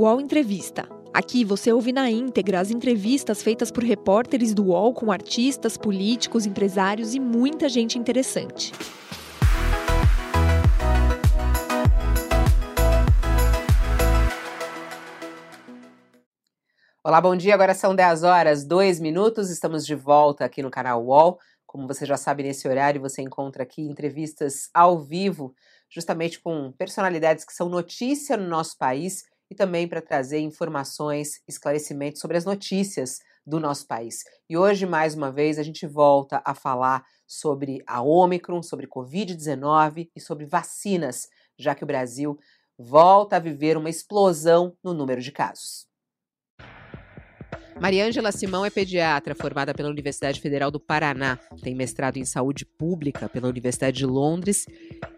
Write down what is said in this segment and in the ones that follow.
UOL Entrevista. Aqui você ouve na íntegra as entrevistas feitas por repórteres do UOL com artistas, políticos, empresários e muita gente interessante. Olá, bom dia. Agora são 10 horas, 2 minutos. Estamos de volta aqui no canal UOL. Como você já sabe, nesse horário você encontra aqui entrevistas ao vivo, justamente com personalidades que são notícia no nosso país e também para trazer informações, esclarecimentos sobre as notícias do nosso país. E hoje, mais uma vez, a gente volta a falar sobre a Omicron, sobre Covid-19 e sobre vacinas, já que o Brasil volta a viver uma explosão no número de casos. Mariângela Simão é pediatra, formada pela Universidade Federal do Paraná, tem mestrado em saúde pública pela Universidade de Londres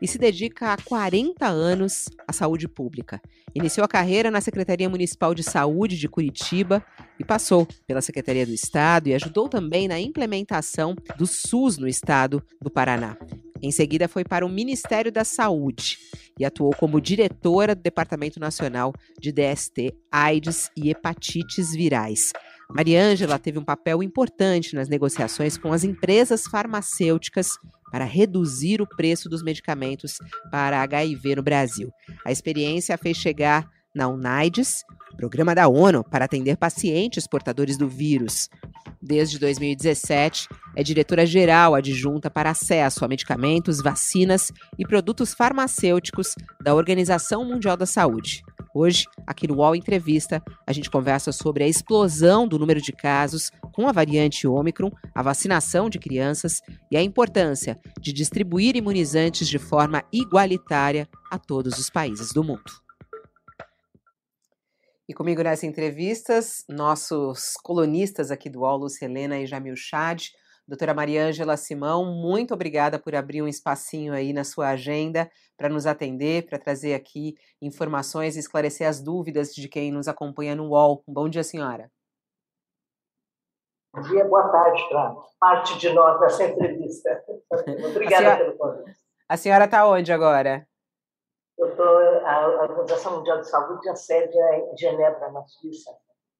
e se dedica há 40 anos à saúde pública. Iniciou a carreira na Secretaria Municipal de Saúde de Curitiba e passou pela Secretaria do Estado e ajudou também na implementação do SUS no estado do Paraná. Em seguida, foi para o Ministério da Saúde e atuou como diretora do Departamento Nacional de DST, AIDS e Hepatites Virais. Mariângela teve um papel importante nas negociações com as empresas farmacêuticas para reduzir o preço dos medicamentos para HIV no Brasil. A experiência a fez chegar na UNAIDS, programa da ONU para atender pacientes portadores do vírus. Desde 2017, é diretora-geral adjunta para acesso a medicamentos, vacinas e produtos farmacêuticos da Organização Mundial da Saúde. Hoje, aqui no UOL Entrevista, a gente conversa sobre a explosão do número de casos com a variante Ômicron, a vacinação de crianças e a importância de distribuir imunizantes de forma igualitária a todos os países do mundo. E comigo nessa entrevista, nossos colunistas aqui do UOL, Lúcia e Jamil Chad, Doutora Mariângela Simão, muito obrigada por abrir um espacinho aí na sua agenda para nos atender, para trazer aqui informações e esclarecer as dúvidas de quem nos acompanha no UOL. Bom dia, senhora. Bom dia, boa tarde para parte de nós dessa entrevista. Obrigada senhora, pelo convite. A senhora está onde agora? Eu estou, a Organização Mundial de Saúde, a sede é em Genebra, na Suíça.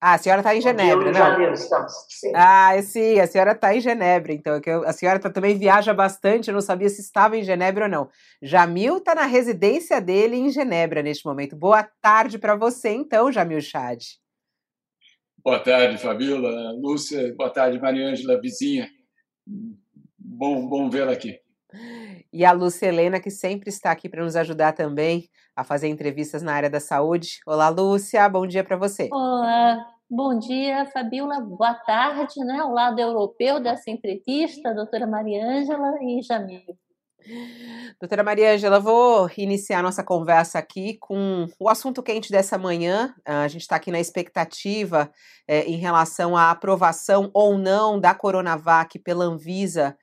Ah, a senhora está em Genebra, não? Janeiro, estamos. Sim. Ah, sim, a senhora está em Genebra, então. Que a senhora tá, também viaja bastante, eu não sabia se estava em Genebra ou não. Jamil está na residência dele em Genebra neste momento. Boa tarde para você, então, Jamil Chad. Boa tarde, Fabíola, Lúcia, boa tarde, Mariângela, vizinha. Bom, bom vê-la aqui. E a Lúcia Helena, que sempre está aqui para nos ajudar também a fazer entrevistas na área da saúde. Olá, Lúcia, bom dia para você. Olá, bom dia, Fabiola, boa tarde, né? Ao lado europeu dessa entrevista, doutora Mariângela e Jamil. Doutora Mariângela, vou iniciar nossa conversa aqui com o assunto quente dessa manhã. A gente está aqui na expectativa é, em relação à aprovação ou não da Coronavac pela Anvisa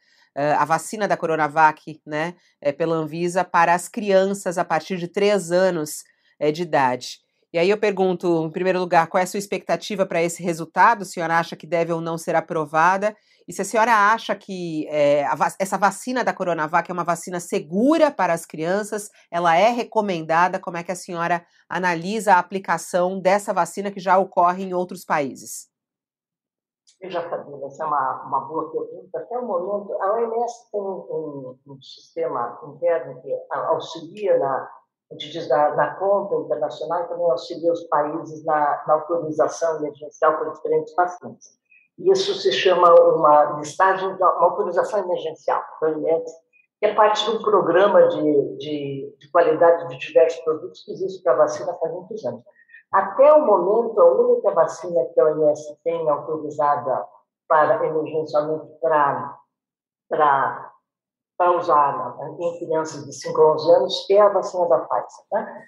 a vacina da Coronavac, né, é, pela Anvisa, para as crianças a partir de 3 anos é, de idade. E aí eu pergunto, em primeiro lugar, qual é a sua expectativa para esse resultado? A senhora acha que deve ou não ser aprovada? E se a senhora acha que é, essa vacina da Coronavac é uma vacina segura para as crianças, ela é recomendada, como é que a senhora analisa a aplicação dessa vacina que já ocorre em outros países? Veja, Fabíola, essa é uma, uma boa pergunta. Até o momento, a OMS tem um, um sistema interno que auxilia na, a gente diz, na, conta internacional também auxilia os países na, na autorização emergencial para diferentes vacinas. Isso se chama uma listagem, uma autorização emergencial da OMS, que é parte de um programa de, de, de qualidade de diversos produtos que existe para vacina há muitos anos. Até o momento, a única vacina que a OMS tem autorizada para emergencialmente para, para, para usar em crianças de 5 a 11 anos é a vacina da Pfizer. Né?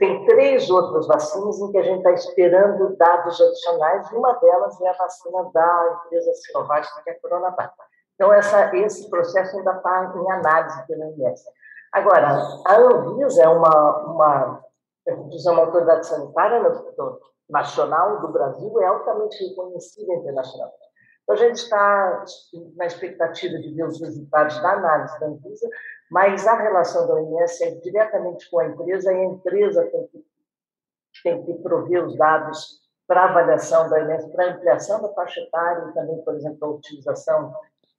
tem três outras vacinas em que a gente está esperando dados adicionais, e uma delas é a vacina da empresa Sinovac, que é a Coronavac. Então, essa, esse processo ainda está em análise pela OMS. Agora, a Anvisa é uma, uma dizer, uma autoridade sanitária nacional do Brasil é altamente reconhecida internacionalmente. Então, a gente está na expectativa de ver os resultados da análise da Anvisa, mas a relação da OMS é diretamente com a empresa e a empresa tem que tem que prover os dados para avaliação da OMS, para ampliação da faixa etária e também, por exemplo, a utilização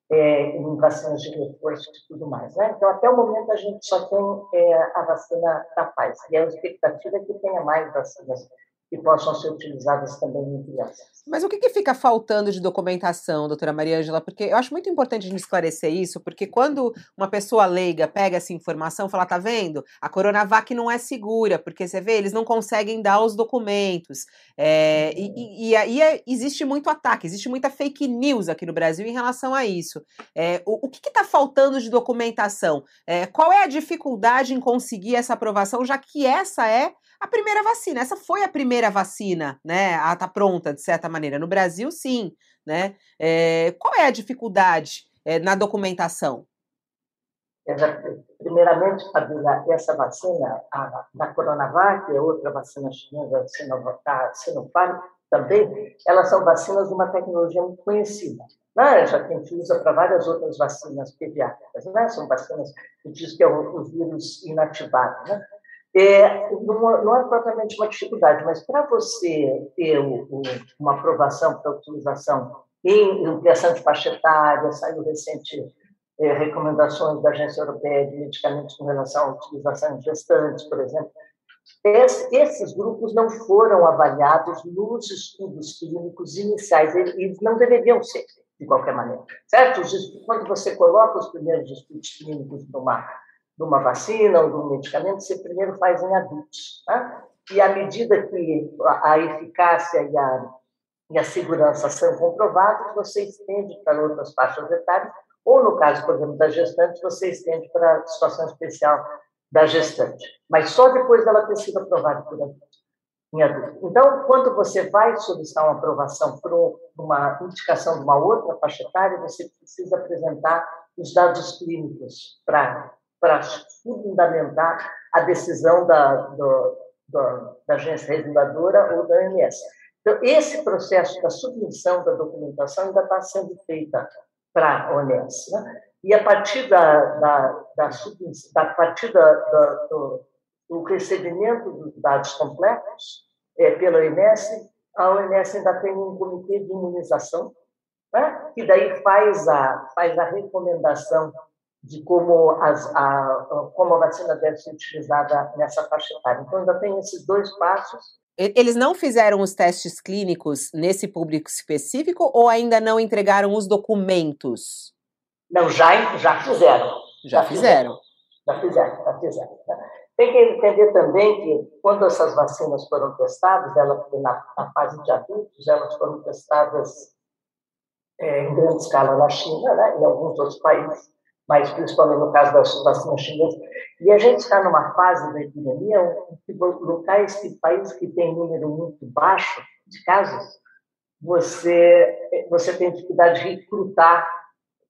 é, em vacinas de reforço e tudo mais. Né? Então, até o momento, a gente só tem é, a vacina da paz. E a expectativa é que tenha mais vacinas que possam ser utilizadas também em crianças. Mas o que, que fica faltando de documentação, doutora Maria Ângela? Porque eu acho muito importante a gente esclarecer isso, porque quando uma pessoa leiga pega essa informação, fala, tá vendo? A Coronavac não é segura, porque você vê, eles não conseguem dar os documentos. É, e, e, aí é, existe muito ataque, existe muita fake news aqui no Brasil em relação a isso. É, o, o, que está faltando de documentação? É, qual é a dificuldade em conseguir essa aprovação, já que essa é a primeira vacina. Essa foi a primeira vacina, né? A tá pronta, de certa maneira. No Brasil, sim, né? É, qual é a dificuldade é, na documentação? Primeiramente, Fabíola, essa vacina, a da Coronavac, e outra vacina chinesa, a Sinopharm, também, elas são vacinas de uma tecnologia muito conhecida. Né? Já que a gente usa para várias outras vacinas pediátricas, né? São vacinas que diz que é o, o vírus inativado, né? É, não, não, é propriamente uma dificuldade, mas para você ter uma aprovação para utilização em ampliação de faixa etária, saiu recente é, recomendações da Agência Europeia de Medicamentos com relação à utilização em gestantes, por exemplo. Esse, esses grupos não foram avaliados nos estudos clínicos iniciais, eles não deveriam ser, de qualquer maneira. Certo? Quando você coloca os primeiros estudos clínicos numa de uma vacina ou de um medicamento, você primeiro faz em adultos. Tá? E à medida que a eficácia e a, e a segurança são comprovados, você estende para outras faixas etárias, ou no caso, por exemplo, da gestante, você estende para a situação especial da gestante. Mas só depois dela ter sido aprovada por adulto. Em adulto. Então, quando você vai solicitar uma aprovação para uma indicação de uma outra faixa etária, você precisa apresentar os dados clínicos para para fundamentar a decisão da, do, do, da agência reguladora ou da OMS. Então, esse processo da submissão da documentação ainda está sendo feita para a OMS. Né? E a partir da, da, da, a partir da, da, do, do recebimento dos dados completos é, pela OMS, a OMS ainda tem um comitê de imunização, né? que daí faz a, faz a recomendação de como, as, a, como a vacina deve ser utilizada nessa faixa etária. Então, ainda tem esses dois passos. Eles não fizeram os testes clínicos nesse público específico ou ainda não entregaram os documentos? Não, já, já fizeram. Já, já fizeram. Já fizeram, já fizeram. Né? Tem que entender também que quando essas vacinas foram testadas, ela, na, na fase de adultos, elas foram testadas é, em grande escala na China, né, em alguns outros países mas principalmente no caso das vacinas chinesas. E a gente está numa fase da epidemia, locais, que, países que têm número muito baixo de casos, você, você tem dificuldade de recrutar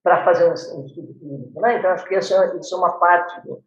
para fazer um, estudo clínico. Né? Então, acho que isso é, isso é uma parte do,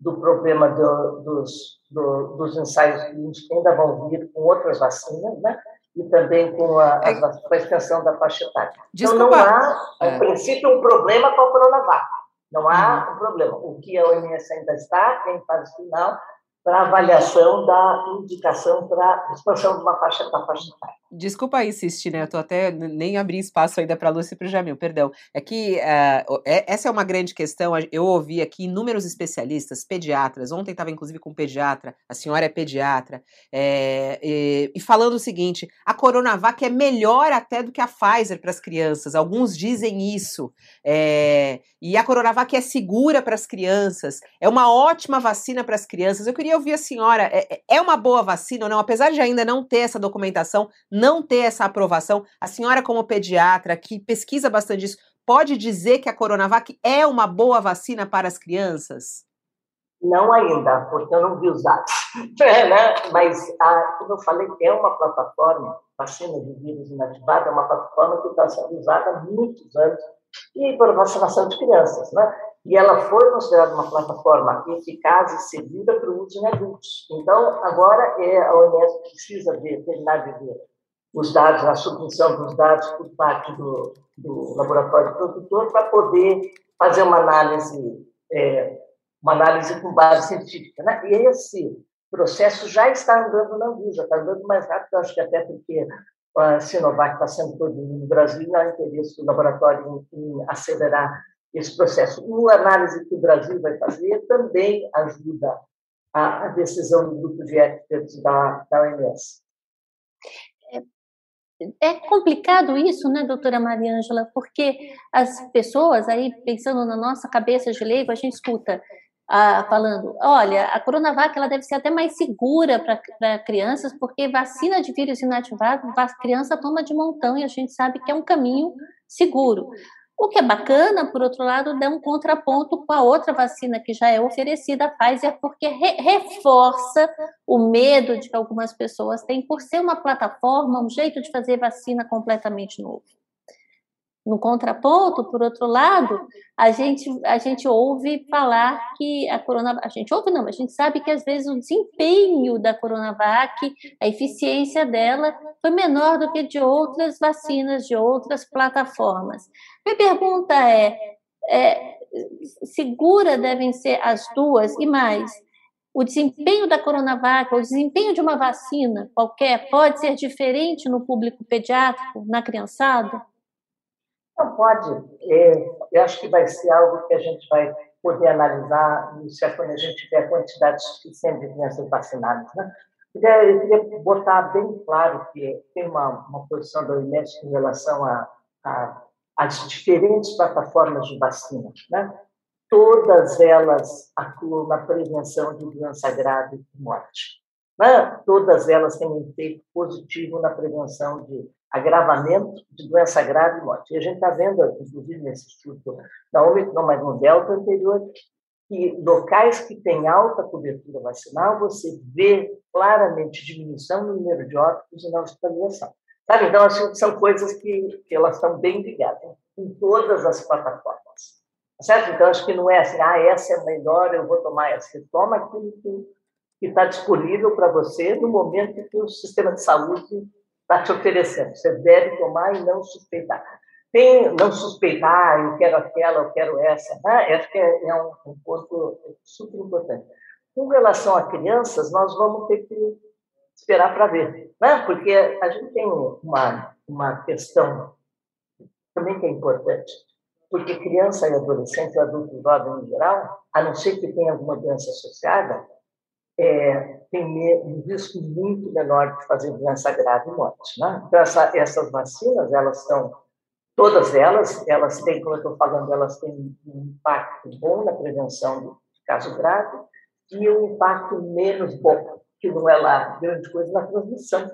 do problema do, dos, do, dos ensaios clínicos que ainda vão vir com outras vacinas, né? e também com a, é. a, com a extensão da faixa etária. Então, não há, a é. princípio, um problema com a Coronavac. Não há uhum. um problema. O que a OMS ainda está em fase final para avaliação da indicação para expansão de uma faixa da faixa etária. Desculpa aí, né? Eu tô até nem abri espaço ainda para a Lúcia e para o Jamil, perdão. É que uh, essa é uma grande questão. Eu ouvi aqui inúmeros especialistas, pediatras. Ontem estava inclusive com um pediatra, a senhora é pediatra, é, e, e, falando o seguinte: a Coronavac é melhor até do que a Pfizer para as crianças. Alguns dizem isso. É, e a Coronavac é segura para as crianças, é uma ótima vacina para as crianças. Eu queria ouvir a senhora: é, é uma boa vacina ou não? Apesar de ainda não ter essa documentação, não ter essa aprovação. A senhora, como pediatra, que pesquisa bastante isso, pode dizer que a Coronavac é uma boa vacina para as crianças? Não ainda, porque eu não vi os dados. É, né? Mas, a, como eu falei, é uma plataforma, vacina de vírus inativado, é uma plataforma que está sendo usada há muitos anos e para vacinação de crianças. Né? E ela foi considerada uma plataforma eficaz e segura para o uso em adultos. Então, agora é, a OMS precisa ver, terminar de ver os dados, a submissão dos dados por parte do, do laboratório produtor para poder fazer uma análise, é, uma análise com base científica. Né? E esse processo já está andando na Anvisa, está andando mais rápido, acho que até porque a Sinovac está sendo produzida no Brasil, não há interesse do laboratório em, em acelerar esse processo. Uma análise que o Brasil vai fazer também ajuda a, a decisão do grupo de experts da, da OMS. É, complicado isso, né, doutora Mariângela, porque as pessoas, aí pensando na nossa cabeça de leigo, a gente escuta ah, falando, olha, a Coronavac ela deve ser até mais segura para crianças, porque vacina de vírus inativado, a criança toma de montão e a gente sabe que é um caminho seguro. O que é bacana, por outro lado, dá um contraponto com a outra vacina que já é oferecida, a Pfizer, porque re reforça o medo de que algumas pessoas têm por ser uma plataforma, um jeito de fazer vacina completamente novo. No contraponto, por outro lado, a gente, a gente ouve falar que a Coronavac, a gente ouve não, a gente sabe que às vezes o desempenho da Coronavac, a eficiência dela foi menor do que de outras vacinas, de outras plataformas. Minha pergunta é, é segura devem ser as duas e mais, o desempenho da Coronavac, o desempenho de uma vacina qualquer, pode ser diferente no público pediátrico, na criançada? Não pode. É, eu acho que vai ser algo que a gente vai poder analisar isso é quando a gente tiver a quantidade suficiente de crianças vacinadas. Né? Eu queria botar bem claro que tem uma, uma posição da OMS em relação a, a, às diferentes plataformas de vacina. Né? Todas elas atuam na prevenção de doença grave e morte. Né? Todas elas têm um efeito positivo na prevenção de agravamento de doença grave e morte. E a gente está vendo, inclusive nesse estudo da Omicron, mas no Delta anterior, que locais que têm alta cobertura vacinal, você vê claramente diminuição no número de óbitos e na hospitalização. Sabe? Então, assim, são coisas que, que elas estão bem ligadas em todas as plataformas. Certo? Então, acho que não é assim, ah, essa é melhor, eu vou tomar essa. Você toma aquilo que está disponível para você no momento que o sistema de saúde está te oferecendo. Você deve tomar e não suspeitar. Tem, não suspeitar, eu quero aquela, eu quero essa. Né? Acho que é, é um, um ponto super importante. Com relação a crianças, nós vamos ter que esperar para ver. Né? Porque a gente tem uma, uma questão também que é importante. Porque criança e adolescente, adulto jovem em geral, a não ser que tenha alguma doença associada, é, tem um risco muito menor de fazer doença grave e morte. Né? Então, essa, essas vacinas, elas são, todas elas, elas têm, como eu estou falando, elas têm um impacto bom na prevenção de caso grave e um impacto menos bom, que não é lá grande coisa, na transmissão.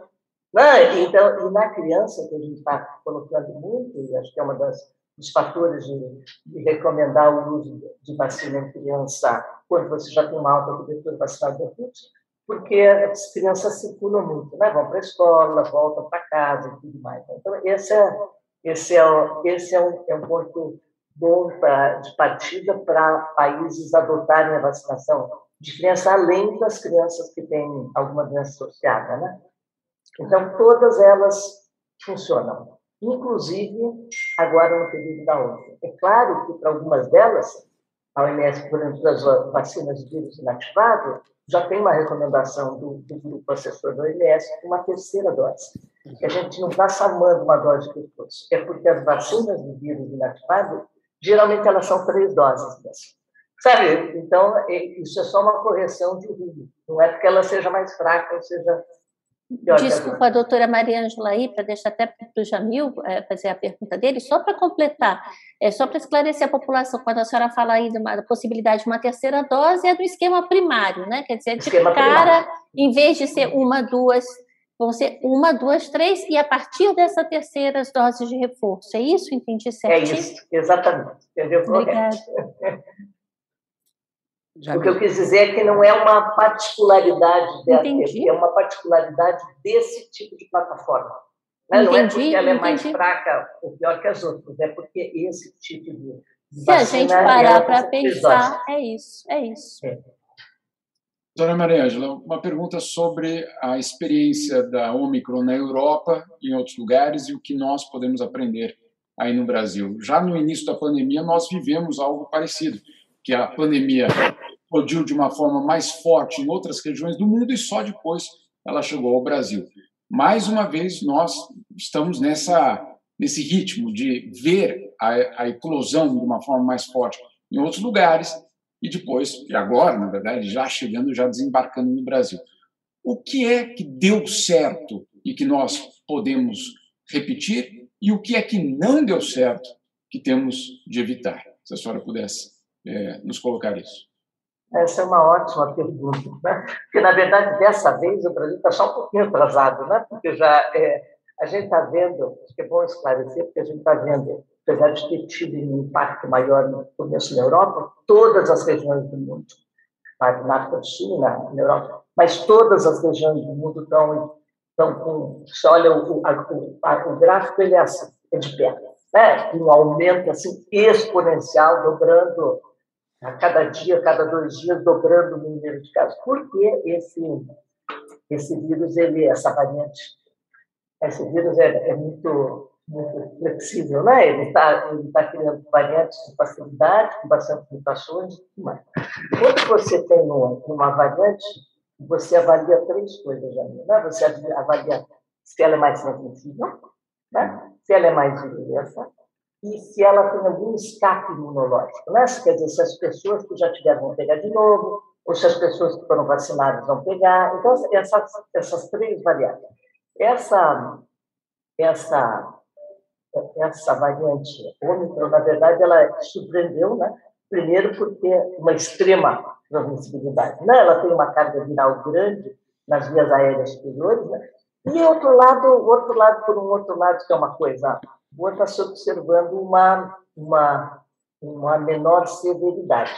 Né? Então, e na criança, a gente está colocando muito, e acho que é uma das dos fatores de, de, recomendar o uso de vacina em criança quando você já tem uma alta cobertura vacinal de adultos, porque as crianças circulam muito, né? vão para a escola, voltam para casa e tudo mais. Então, esse é, esse é, esse é, um, é um ponto bom pra, de partida para países adotarem a vacinação de criança, além das crianças que têm alguma doença associada. Né? Então, todas elas funcionam inclusive agora no período da onda. É claro que para algumas delas, a OMS, por exemplo, das vacinas de vírus inativado, já tem uma recomendação do, do grupo assessor da OMS para uma terceira dose. Que a gente não está salvando uma dose de reforço. É porque as vacinas de vírus inativado, geralmente elas são três doses. Sabe? Então, é, isso é só uma correção de rumo. Não é porque ela seja mais fraca ou seja Desculpa a doutora Maria Ângela aí, para deixar até para o Jamil é, fazer a pergunta dele, só para completar, é, só para esclarecer a população, quando a senhora fala aí da possibilidade de uma terceira dose, é do esquema primário, né? Quer dizer, de esquema cara, primário. em vez de ser uma, duas, vão ser uma, duas, três, e a partir dessa terceira as doses de reforço. É isso? Entendi certo? É isso, exatamente. Entendeu? Obrigada. Já o que eu quis dizer é que não é uma particularidade dela, é uma particularidade desse tipo de plataforma. Entendi, não é porque ela é entendi. mais fraca ou pior que as outras, é porque esse tipo de. Se a gente parar é para pensar, é isso, é isso. É. Doutora Maria Ângela, uma pergunta sobre a experiência da Omicron na Europa e em outros lugares e o que nós podemos aprender aí no Brasil. Já no início da pandemia, nós vivemos algo parecido, que a pandemia explodiu de uma forma mais forte em outras regiões do mundo e só depois ela chegou ao Brasil. Mais uma vez, nós estamos nessa, nesse ritmo de ver a, a eclosão de uma forma mais forte em outros lugares e depois, e agora, na verdade, já chegando, já desembarcando no Brasil. O que é que deu certo e que nós podemos repetir e o que é que não deu certo que temos de evitar? Se a senhora pudesse é, nos colocar isso. Essa é uma ótima pergunta, né? porque na verdade dessa vez o Brasil está só um pouquinho atrasado, né? Porque já é, a gente está vendo, acho que é bom esclarecer, porque a gente está vendo, apesar de ter tido um impacto maior no começo na Europa, todas as regiões do mundo, na África do Sul, na, Europa, mas todas as regiões do mundo estão estão com, você olha o, a, o, a, o gráfico ele é assim, é de pé, né? Um aumento assim exponencial, dobrando a cada dia, cada dois dias, dobrando o número de casos. Por que esse, esse vírus, ele, essa variante, esse vírus é, é muito, muito flexível, né? Ele está ele tá criando variantes com facilidade, com bastante mutações e tudo mais. Quando você tem uma, uma variante, você avalia três coisas, Jamil, né? Você avalia se ela é mais transmissível, né? se ela é mais virulenta, e se ela tem algum escape imunológico. Né? Quer dizer, se as pessoas que já tiveram vão pegar de novo, ou se as pessoas que foram vacinadas vão pegar. Então, essas, essas três variáveis. Essa, essa, essa variante Ômicron, na verdade, ela surpreendeu, né? primeiro porque uma extrema transmissibilidade. Né? Ela tem uma carga viral grande nas vias aéreas superiores, né? e outro lado, outro lado por um outro lado que é uma coisa boa, está se observando uma, uma, uma menor severidade.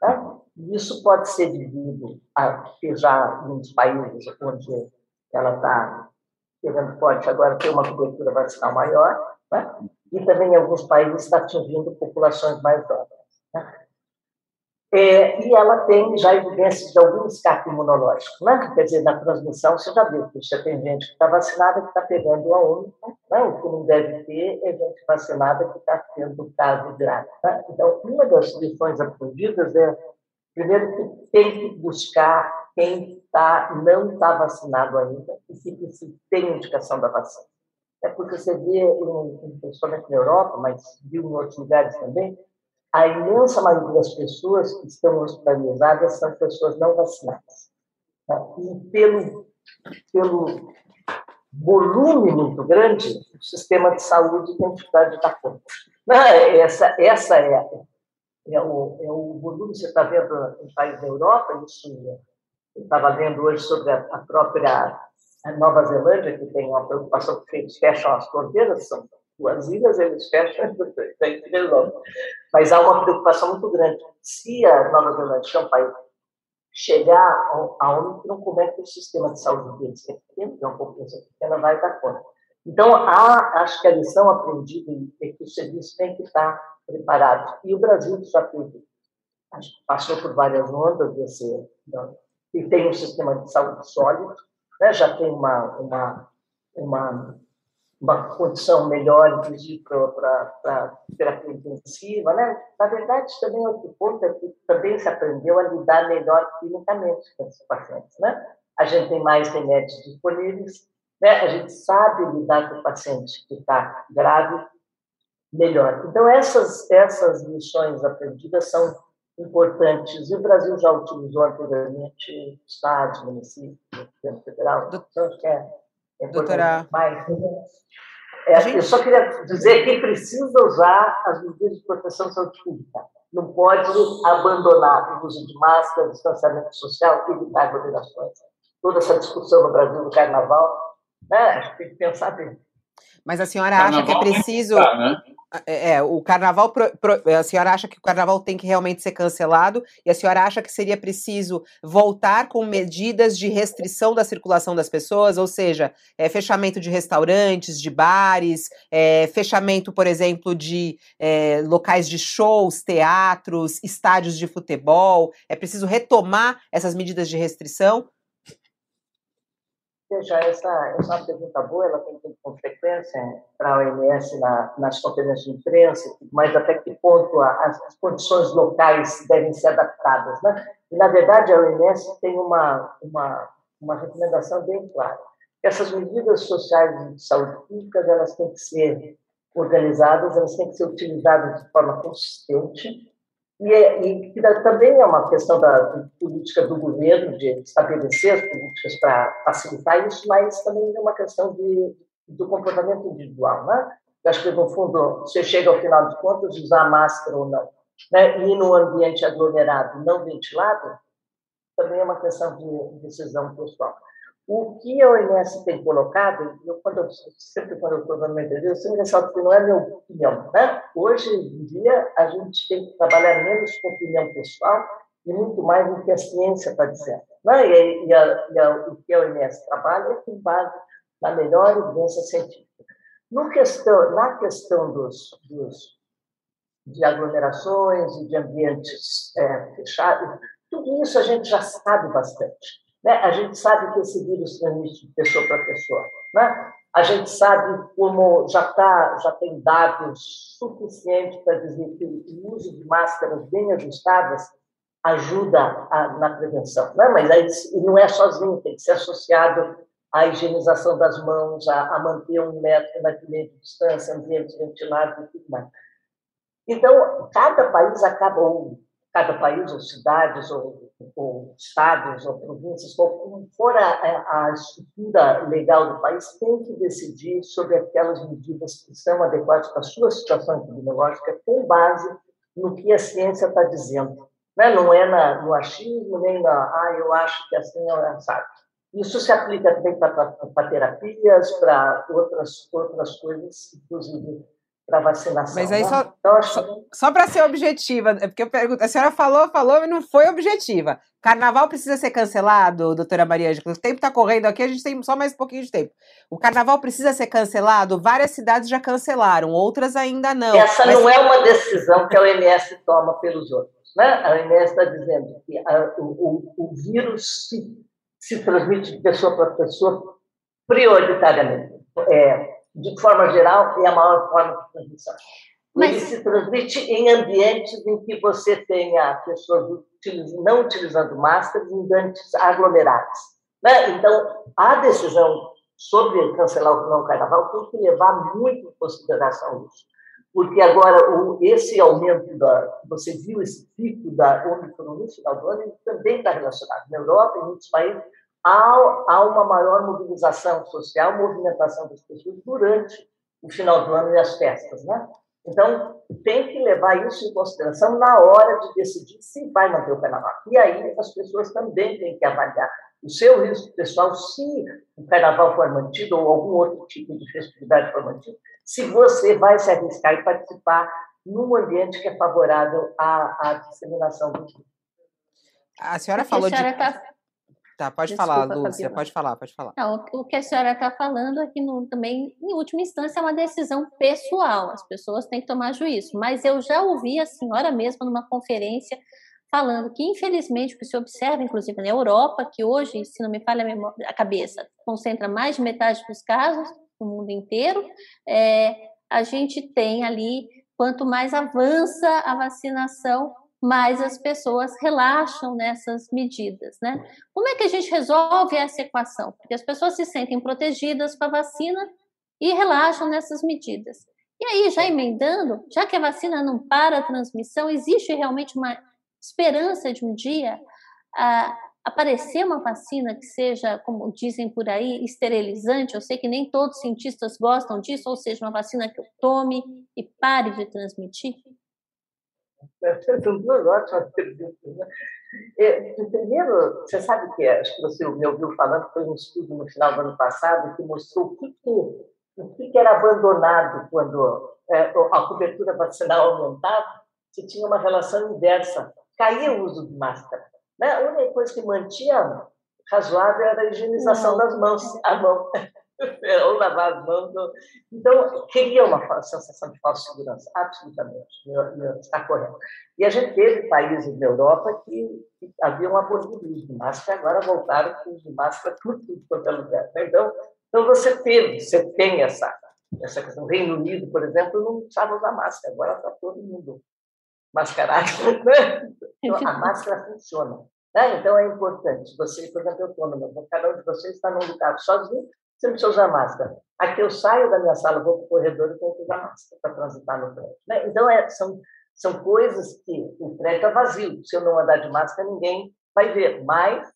Tá? Isso pode ser devido a que já nos países onde ela está pegando forte agora tem uma cobertura vacinal maior, né? e também em alguns países está atingindo populações mais jovens. Né? É, e ela tem já evidências de algum escape imunológico, né? Quer dizer, na transmissão, você já viu que você tem gente que está vacinada que está pegando a única, né? o que não deve ter é gente vacinada que está tendo caso grave. Tá? Então, uma das lições aprendidas é, primeiro, que tem que buscar quem tá, não está vacinado ainda e se, se tem indicação da vacina. É porque você vê, principalmente na Europa, mas viu em outros lugares também, a imensa maioria das pessoas que estão hospitalizadas são pessoas não vacinadas. Tá? E pelo, pelo volume muito grande, o sistema de saúde tem dificuldade de dar conta. Essa, essa é, é, o, é o volume, você está vendo em países da Europa, isso eu estava vendo hoje sobre a, a própria a Nova Zelândia, que tem uma preocupação porque eles fecham as fronteiras, são duas ilhas, eles fecham, que. Mas há uma preocupação muito grande. Se a Nova Zelândia, que é um país, chegar a Omicron, como é que o sistema de saúde deles, que é pequeno, que é uma população pequena, vai dar conta? Então, há, acho que a lição aprendida é que o serviço tem que estar preparado. E o Brasil já teve, que passou por várias ondas desse, e tem um sistema de saúde sólido, né? já tem uma, uma, uma uma condição melhor, inclusive, para terapia intensiva. Né? Na verdade, também outro ponto é que também se aprendeu a lidar melhor clinicamente com esses pacientes. Né? A gente tem mais remédios disponíveis, né? a gente sabe lidar com o paciente que está grave melhor. Então, essas, essas lições aprendidas são importantes. E o Brasil já utilizou anteriormente estados, municípios, governo federal. Então, acho que é Doutora. Mais. É, gente... Eu só queria dizer que precisa usar as medidas de proteção de saúde pública. Não pode abandonar o uso de máscara, distanciamento social, evitar aglomerações. Toda essa discussão no Brasil do carnaval, né? Tem que pensar bem. Mas a senhora acha que é preciso. né? É, é, o carnaval, a senhora acha que o carnaval tem que realmente ser cancelado e a senhora acha que seria preciso voltar com medidas de restrição da circulação das pessoas, ou seja, é, fechamento de restaurantes, de bares, é, fechamento, por exemplo, de é, locais de shows, teatros, estádios de futebol. É preciso retomar essas medidas de restrição Veja, essa, essa é uma pergunta boa, ela tem que com frequência para a OMS na, nas conferências de imprensa, mas até que ponto as, as condições locais devem ser adaptadas. Né? E, na verdade, a OMS tem uma, uma, uma recomendação bem clara. Essas medidas sociais de saúde pública, elas têm que ser organizadas, elas têm que ser utilizadas de forma consistente, e, é, e que também é uma questão da política do governo, de estabelecer as políticas para facilitar isso, mas também é uma questão de, do comportamento individual. Né? Eu acho que, no fundo, você chega ao final de contas, usar máscara ou não, né? e no ambiente aglomerado não ventilado, também é uma questão de decisão pessoal. O que a OMS tem colocado, eu, quando eu, sempre quando eu estou dando uma entrevista, eu sempre ressalto que não é minha opinião. Né? Hoje em dia, a gente tem que trabalhar menos com opinião pessoal e muito mais no que a ciência está dizendo. Né? E, e, a, e a, o que a OMS trabalha é com base na melhor evidência científica. No questão, na questão dos, dos, de aglomerações e de ambientes é, fechados, tudo isso a gente já sabe bastante. Né? A gente sabe que esse vírus transmite de pessoa para pessoa. Né? A gente sabe como já, tá, já tem dados suficientes para dizer que o uso de máscaras bem ajustadas ajuda a, na prevenção. Né? Mas aí não é sozinho, tem que ser associado à higienização das mãos, a, a manter um metro naquele de distância, ambientes ventilados e tudo mais. Então, cada país acaba, ou cada país, ou cidades, ou, ou estados, ou províncias, como for a, a, estrutura legal do país, tem que decidir sobre aquelas medidas que são adequadas para a sua situação epidemiológica, com base no que a ciência está dizendo. Né? Não é na, no achismo, nem na, ah, eu acho que assim é sabe. Isso se aplica também para terapias, para outras, outras coisas, inclusive para vacinação. Mas aí né? só, então, só, só para ser objetiva, é porque eu pergunto, a senhora falou, falou, mas não foi objetiva. Carnaval precisa ser cancelado, doutora Maria Ângela? O tempo está correndo aqui, a gente tem só mais um pouquinho de tempo. O carnaval precisa ser cancelado? Várias cidades já cancelaram, outras ainda não. Essa mas... não é uma decisão que a OMS toma pelos outros. Né? A OMS está dizendo que a, o, o, o vírus se, se transmite de pessoa para pessoa prioritariamente. É, de forma geral, é a maior forma de transmissão. Mas... Ele se transmite em ambientes em que você tenha pessoas não utilizando máscaras em ambientes aglomerados. Né? Então, a decisão sobre cancelar o não carnaval tem que levar muito em consideração isso. Porque agora, o, esse aumento da. Você viu esse pico da Omicron no final do ano, ele também está relacionado. Na Europa, em muitos países, há, há uma maior mobilização social, movimentação das pessoas durante o final do ano e as festas, né? Então, tem que levar isso em consideração na hora de decidir se vai manter o carnaval. E aí, as pessoas também têm que avaliar o seu risco pessoal, se o carnaval for mantido ou algum outro tipo de festividade for mantido, se você vai se arriscar e participar num ambiente que é favorável à, à disseminação do vírus. A senhora falou a senhora de... Tá Tá, pode Desculpa, falar, Lúcia, pode falar, pode falar. Não, o que a senhora está falando aqui no, também, em última instância, é uma decisão pessoal, as pessoas têm que tomar juízo. Mas eu já ouvi a senhora mesma numa conferência falando que, infelizmente, o que se observa, inclusive na Europa, que hoje, se não me falha a, cabeça, concentra mais de metade dos casos no mundo inteiro, é, a gente tem ali, quanto mais avança a vacinação, mais as pessoas relaxam nessas medidas, né? Como é que a gente resolve essa equação? Porque as pessoas se sentem protegidas com a vacina e relaxam nessas medidas. E aí, já emendando, já que a vacina não para a transmissão, existe realmente uma esperança de um dia ah, aparecer uma vacina que seja, como dizem por aí, esterilizante? Eu sei que nem todos os cientistas gostam disso, ou seja, uma vacina que eu tome e pare de transmitir? São duas ótimas perguntas. Né? É, primeiro, você sabe que acho que você me ouviu falando, foi um estudo no final do ano passado que mostrou o que, que, o que, era abandonado quando é, a cobertura vacinal aumentava, se tinha uma relação inversa, caía o uso de máscara. Né? A única coisa que mantinha razoável era a higienização das mãos, a mão. Ou lavar as mãos. Então, queria uma sensação de falsa segurança, absolutamente, está correto. E a gente teve países na Europa que, que haviam abolido o uso de máscara, agora voltaram com o uso de máscara por tudo quanto é lugar. Então, então, você teve, você tem essa, essa questão. O Reino Unido, por exemplo, não precisava usar máscara, agora está todo mundo mascarado. Né? Então, a máscara funciona. Né? Então, é importante. Você, por exemplo, estou no cada um de vocês está num lugar sozinho, você não precisa usar máscara. Aqui eu saio da minha sala, vou para o corredor e tenho que usar máscara para transitar no prédio. Né? Então, é, são, são coisas que o prédio está vazio. Se eu não andar de máscara, ninguém vai ver. Mas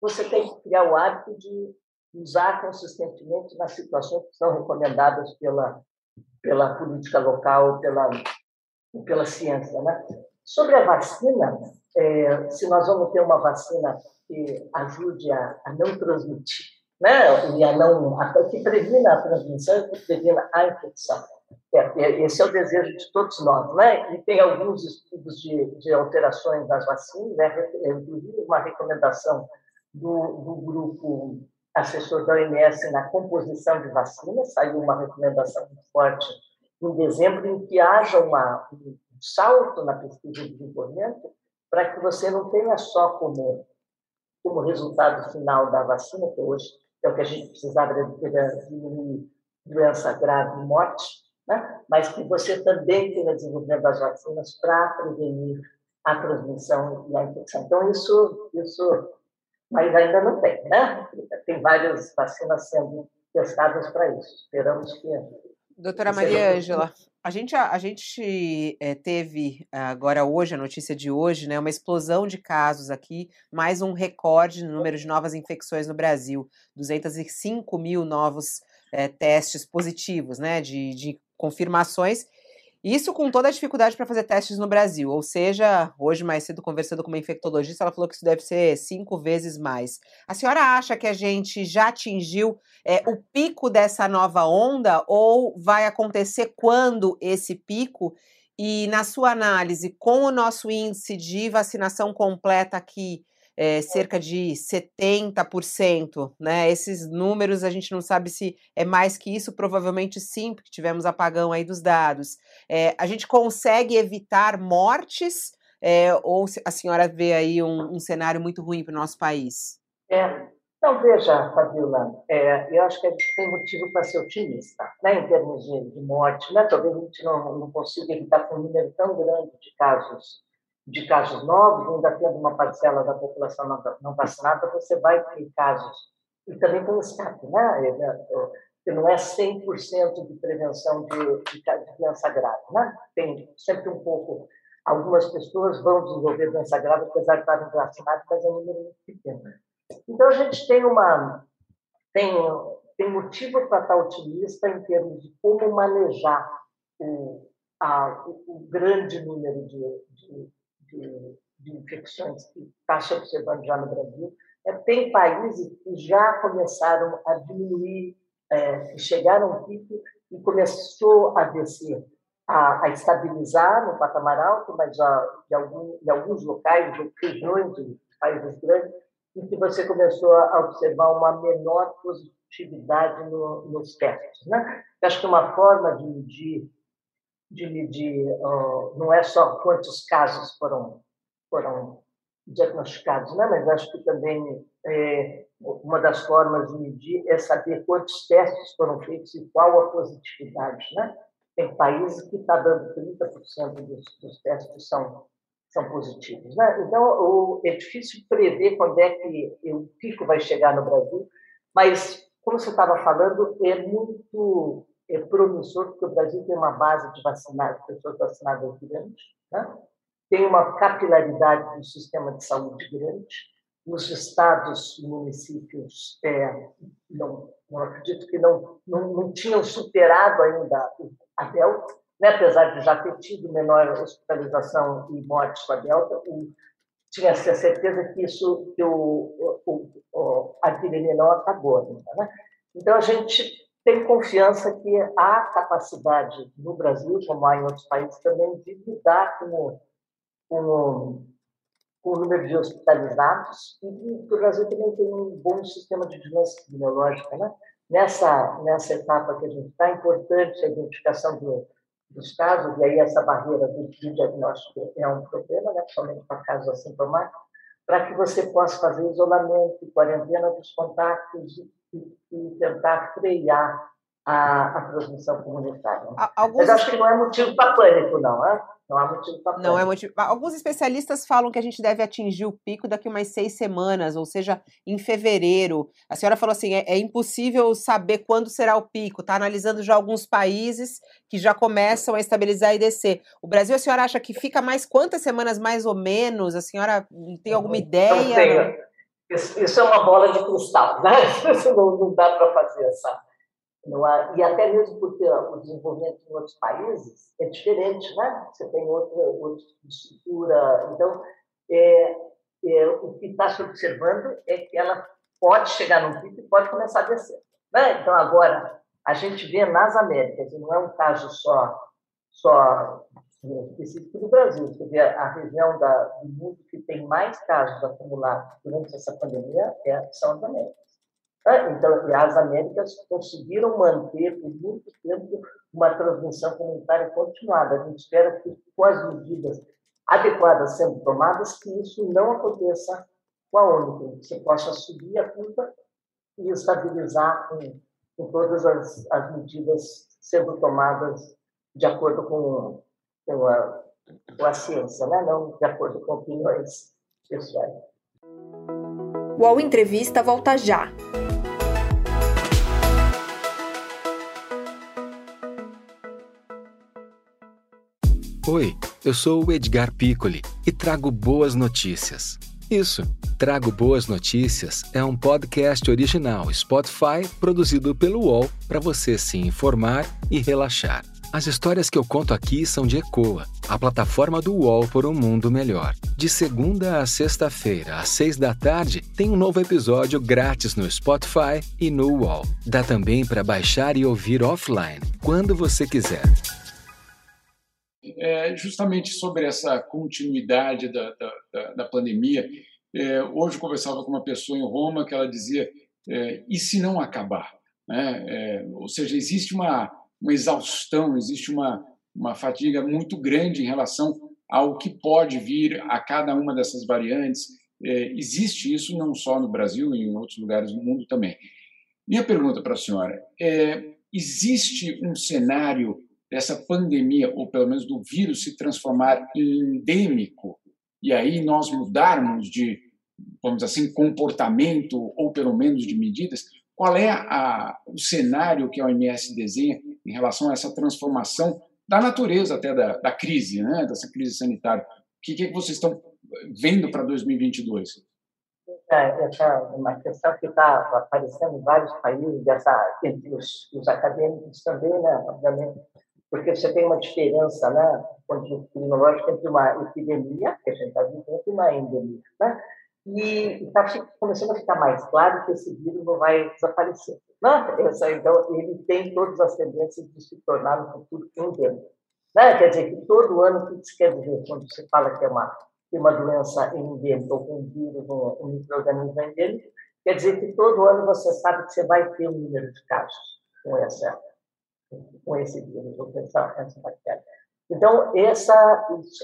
você tem que criar o hábito de usar consistentemente nas situações que são recomendadas pela, pela política local, pela, pela ciência. Né? Sobre a vacina, é, se nós vamos ter uma vacina que ajude a, a não transmitir, né? e a não, a, que previna a transmissão e que previna a infecção. É, é, esse é o desejo de todos nós. Né? E tem alguns estudos de, de alterações das vacinas, né? inclusive uma recomendação do, do grupo assessor da OMS na composição de vacinas, saiu uma recomendação muito forte em dezembro, em que haja uma, um salto na pesquisa de desenvolvimento, para que você não tenha só como, como resultado final da vacina, que hoje é o que a gente precisava diminuir doença grave e morte, né? mas que você também tenha desenvolvimento das vacinas para prevenir a transmissão e a infecção. Então, isso, isso mas ainda não tem, né? Tem várias vacinas sendo testadas para isso. Esperamos que. Doutora Maria Ângela, a gente, a, gente é, teve agora hoje, a notícia de hoje, né, uma explosão de casos aqui, mais um recorde no número de novas infecções no Brasil, 205 mil novos é, testes positivos, né, de, de confirmações, isso com toda a dificuldade para fazer testes no Brasil. Ou seja, hoje mais cedo, conversando com uma infectologista, ela falou que isso deve ser cinco vezes mais. A senhora acha que a gente já atingiu é, o pico dessa nova onda ou vai acontecer quando esse pico? E na sua análise, com o nosso índice de vacinação completa aqui é, cerca de 70%, né? Esses números a gente não sabe se é mais que isso, provavelmente sim, porque tivemos apagão aí dos dados. É, a gente consegue evitar mortes é, ou a senhora vê aí um, um cenário muito ruim para o nosso país? É, então, veja, Fabiola, é, eu acho que a gente tem motivo para ser otimista, né, em termos de, de morte. Né? Talvez a gente não, não consiga evitar com um número tão grande de casos de casos novos, ainda tendo uma parcela da população não vacinada, você vai ter casos. E também tem escape, né? Que não é 100% de prevenção de, de, de doença grave, né? Tem sempre um pouco. Algumas pessoas vão desenvolver doença grave, apesar de estarem vacinadas, mas é um número muito pequeno. Então, a gente tem uma. Tem, tem motivo para estar otimista em termos de como manejar o, a, o grande número de, de de, de infecções que se observando já no Brasil. É, tem países que já começaram a diminuir, é, chegaram ao pico e começou a descer, a, a estabilizar no patamar alto, mas já, de, algum, alguns locais, de regiões de países grandes, em que você começou a observar uma menor positividade no, nos testes. Né? acho que uma forma de medir de medir, uh, não é só quantos casos foram, foram diagnosticados, né? mas acho que também é, uma das formas de medir é saber quantos testes foram feitos e qual a positividade. Né? Tem países que está dando 30% dos, dos testes são, são positivos. Né? Então, o, é difícil prever quando é que o pico vai chegar no Brasil, mas, como você estava falando, é muito é promissor, porque o Brasil tem uma base de vacinadas, pessoas vacinadas grande, né? tem uma capilaridade do sistema de saúde grande, os estados e municípios, é, não, não acredito que não, não, não tinham superado ainda a Delta, né? apesar de já ter tido menor hospitalização e mortes com a Delta, tinha -se a certeza que isso que o, o, o a epidemia não acabou Né? Então, a gente tenho confiança que há capacidade no Brasil, como há em outros países também, de lidar com, com, com o número de hospitalizados e o Brasil também tem um bom sistema de vigilância epidemiológica. Né? Nessa, nessa etapa que a gente está, é importante a identificação do, dos casos, e aí essa barreira do, do diagnóstico é um problema, né? principalmente para casos assintomáticos, para que você possa fazer isolamento quarentena dos contatos e, tentar frear a, a transmissão comunitária. Alguns... Mas acho que não é motivo para pânico, não, é? Não há motivo para Não é motivo. Alguns especialistas falam que a gente deve atingir o pico daqui umas seis semanas, ou seja, em fevereiro. A senhora falou assim: é, é impossível saber quando será o pico. Está analisando já alguns países que já começam a estabilizar e descer. O Brasil, a senhora acha que fica mais quantas semanas mais ou menos? A senhora tem alguma ideia? Isso, é uma bola de cristal, né? Não, não dá para fazer essa Há, e até mesmo porque o desenvolvimento em outros países é diferente, né? Você tem outra, outra estrutura. Então, é, é, o que está se observando é que ela pode chegar num pico e pode começar a descer. Né? Então, agora, a gente vê nas Américas, e não é um caso só, só específico do Brasil, você vê a região da, do mundo que tem mais casos acumulados durante essa pandemia é, são as Américas. É, então, as Américas conseguiram manter por muito tempo uma transmissão comunitária continuada. A gente espera que, com as medidas adequadas sendo tomadas, que isso não aconteça com a Ômicron, que você possa subir a curva e estabilizar com, com todas as, as, medidas sendo tomadas de acordo com, com, a, com a ciência, né? não de acordo com opiniões pessoais. O UOL Entrevista volta já. Oi, eu sou o Edgar Piccoli e trago boas notícias. Isso, Trago Boas Notícias é um podcast original Spotify produzido pelo UOL para você se informar e relaxar. As histórias que eu conto aqui são de Ecoa, a plataforma do UOL por um mundo melhor. De segunda a sexta-feira, às seis da tarde, tem um novo episódio grátis no Spotify e no UOL. Dá também para baixar e ouvir offline, quando você quiser é, justamente sobre essa continuidade da, da, da pandemia. É, hoje eu conversava com uma pessoa em Roma que ela dizia: é, e se não acabar? Né? É, ou seja, existe uma, uma exaustão, existe uma, uma fadiga muito grande em relação ao que pode vir a cada uma dessas variantes. É, existe isso não só no Brasil, em outros lugares do mundo também. Minha pergunta para a senhora é: existe um cenário dessa pandemia, ou pelo menos do vírus, se transformar em endêmico, e aí nós mudarmos de, vamos dizer assim, comportamento, ou pelo menos de medidas, qual é a, o cenário que a OMS desenha em relação a essa transformação da natureza até da, da crise, né, dessa crise sanitária? O que, que vocês estão vendo para 2022? É, essa é uma questão que está aparecendo em vários países, dessa, entre os, os acadêmicos também, né, obviamente, porque você tem uma diferença, né, epidemiológica entre uma epidemia, que a gente está vivendo, e uma endemia, né? E está começando a ficar mais claro que esse vírus não vai desaparecer. Né? Essa, então, ele tem todas as tendências de se tornar no futuro endêmico. Né? Quer dizer, que todo ano, o que isso quer dizer? Quando você fala que é uma, que uma doença endêmica, ou um vírus, um, um microorganismo endêmico, quer dizer que todo ano você sabe que você vai ter um número de casos com essa com esse vírus, ou essa, essa bactéria. Então, essa,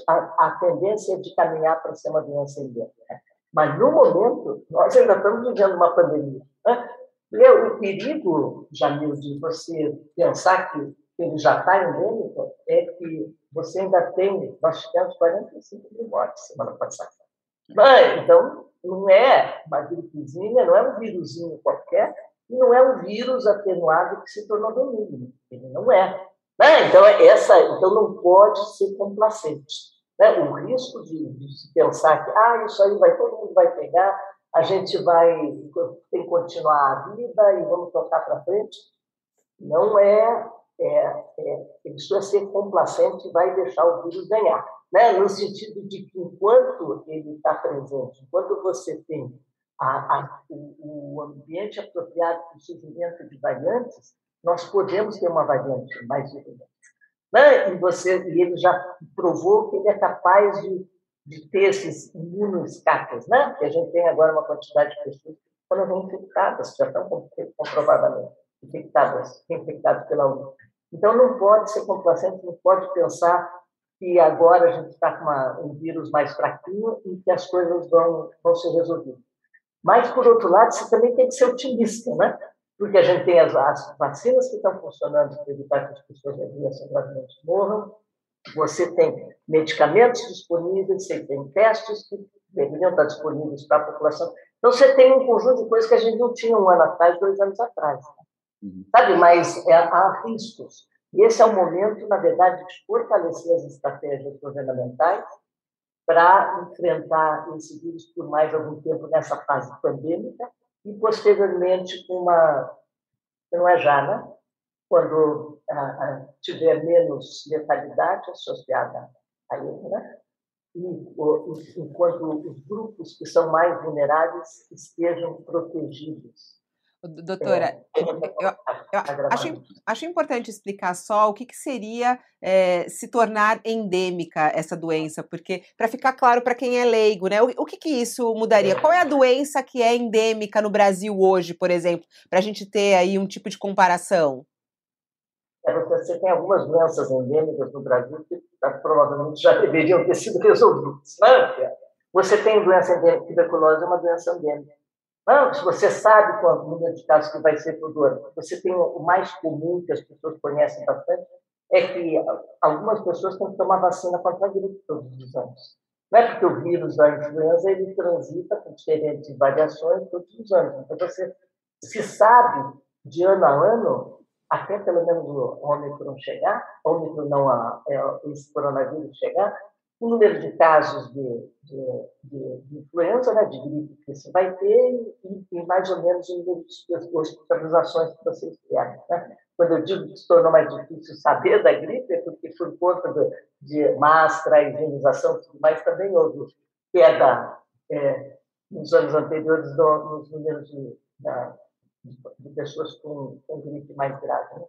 a, a tendência é de caminhar para ser uma doença endêmica. Né? Mas, no momento, nós ainda estamos vivendo uma pandemia. Né? O perigo, Jamil, de você pensar que ele já está endêmico é que você ainda tem, nós tivemos 45 mil mortes semana passada. Então, não é uma gripezinha, não é um vírusinho qualquer, e não é um vírus atenuado que se tornou benigno. Ele não é. Né? Então, essa, então, não pode ser complacente. Né? O risco de, de se pensar que ah, isso aí vai, todo mundo vai pegar, a gente vai tem que continuar a vida e vamos tocar para frente, não é, é, é, isso é ser complacente e vai deixar o vírus ganhar. Né? No sentido de que enquanto ele está presente, enquanto você tem a, a, o, o, ambiente apropriado para o surgimento de variantes, nós podemos ter uma variante mais virulenta. Né? E, você, e ele já provou que ele é capaz de, de ter esses imunoescapes, né? que a gente tem agora uma quantidade de pessoas que foram infectadas, já estão comprovadamente infectadas, infectadas pela União. Então, não pode ser complacente, não pode pensar que agora a gente está com uma, um vírus mais fraquinho e que as coisas vão, vão ser resolvidas. Mas, por outro lado, você também tem que ser otimista, né? porque a gente tem as, as vacinas que estão funcionando para evitar que as pessoas da doença morram, você tem medicamentos disponíveis, você tem testes que deveriam estar disponíveis para a população. Então, você tem um conjunto de coisas que a gente não tinha um ano atrás, dois anos atrás. Uhum. Sabe? Mas é, há riscos. E esse é o momento, na verdade, de fortalecer as estratégias governamentais para enfrentar esse vírus por mais algum tempo nessa fase pandêmica e, posteriormente, com uma. Não é já, né? Quando ah, ah, tiver menos letalidade associada a ele, né? E o, enquanto os grupos que são mais vulneráveis estejam protegidos Doutora, é, eu, eu acho, acho, importante explicar só o que, que seria é, se tornar endêmica essa doença, porque para ficar claro para quem é leigo, né? O, o que, que isso mudaria? Qual é a doença que é endêmica no Brasil hoje, por exemplo, para a gente ter aí um tipo de comparação? É, você tem algumas doenças endêmicas no Brasil que tá, provavelmente já deveriam ter sido resolvidas. Né? Você tem doença endêmica, tuberculose é uma doença endêmica não, se você sabe quanto número de casos que vai ser todo ano, você tem o mais comum que as pessoas conhecem bastante, é que algumas pessoas têm que tomar vacina contra a gripe todos os anos. Não é porque o vírus da influenza ele transita com diferentes variações todos os anos. Então você se sabe de ano a ano, até pelo menos o Ômicron chegar, Ômicron não a, é, esse coronavírus chegar, o número de casos de, de, de, de influenza, né, de gripe que você vai ter e, e mais ou menos o número de hospitalizações que você espera. Né? Quando eu digo que se tornou mais difícil saber da gripe, é porque por conta de, de máscara, higienização e tudo mais, também houve queda é, nos anos anteriores do, nos números de, de, pessoas com, com gripe mais grave. Né?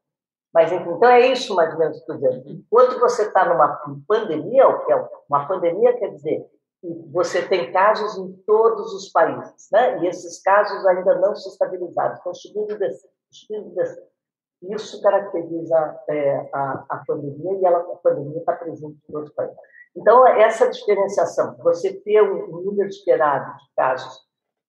Mas, enfim, então é isso mais ou menos que dizendo. Enquanto você está numa pandemia, o que é uma pandemia quer dizer que você tem casos em todos os países, né? e esses casos ainda não se estabilizados, estão subindo e descendo, subindo e descendo. Isso caracteriza é, a, a pandemia e ela, a pandemia está presente em outros países. Então, essa diferenciação, você ter um número esperado de casos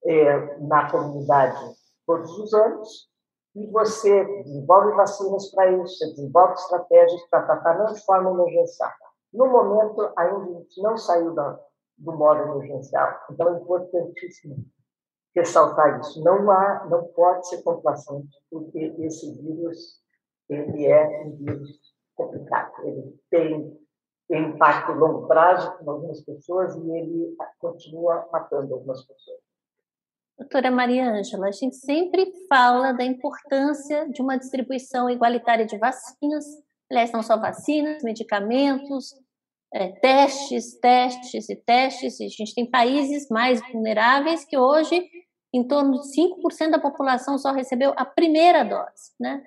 é, na comunidade todos os anos, e você desenvolve vacinas para isso, você desenvolve estratégias para tratar não de forma emergencial. No momento, ainda a gente não saiu da, do modo emergencial, então é importantíssimo ressaltar isso. Não há, não pode ser complacente, porque esse vírus ele é um vírus complicado. Ele tem, impacto longo prazo com algumas pessoas e ele continua matando algumas pessoas. Doutora Maria Ângela, a gente sempre fala da importância de uma distribuição igualitária de vacinas, aliás, não só vacinas, medicamentos, é, testes, testes e testes. A gente tem países mais vulneráveis que hoje, em torno de 5% da população só recebeu a primeira dose. Né?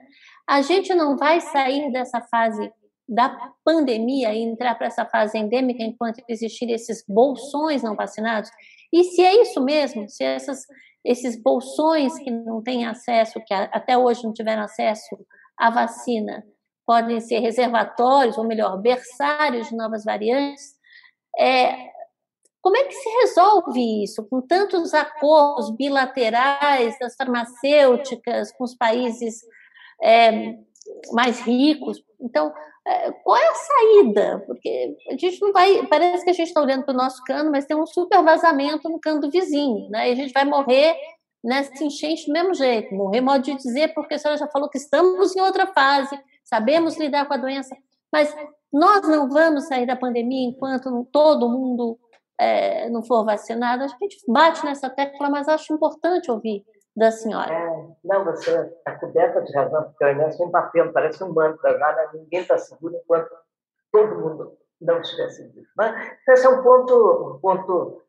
A gente não vai sair dessa fase da pandemia e entrar para essa fase endêmica enquanto existirem esses bolsões não vacinados? E se é isso mesmo, se essas, esses bolsões que não têm acesso, que até hoje não tiveram acesso à vacina, podem ser reservatórios, ou melhor, berçários de novas variantes, é, como é que se resolve isso? Com tantos acordos bilaterais das farmacêuticas com os países é, mais ricos. Então, qual é a saída? Porque a gente não vai. Parece que a gente está olhando para o nosso cano, mas tem um super vazamento no cano do vizinho, né? E a gente vai morrer nessa enchente do mesmo jeito. Morrer, modo de dizer, porque a senhora já falou que estamos em outra fase, sabemos lidar com a doença, mas nós não vamos sair da pandemia enquanto todo mundo é, não for vacinado. A gente bate nessa tecla, mas acho importante ouvir da senhora. É, não, você está coberta de razão, porque o Ernesto vem batendo, parece um mantra, nada, ninguém está seguro enquanto todo mundo não estiver seguro. Né? Esse é um ponto, um ponto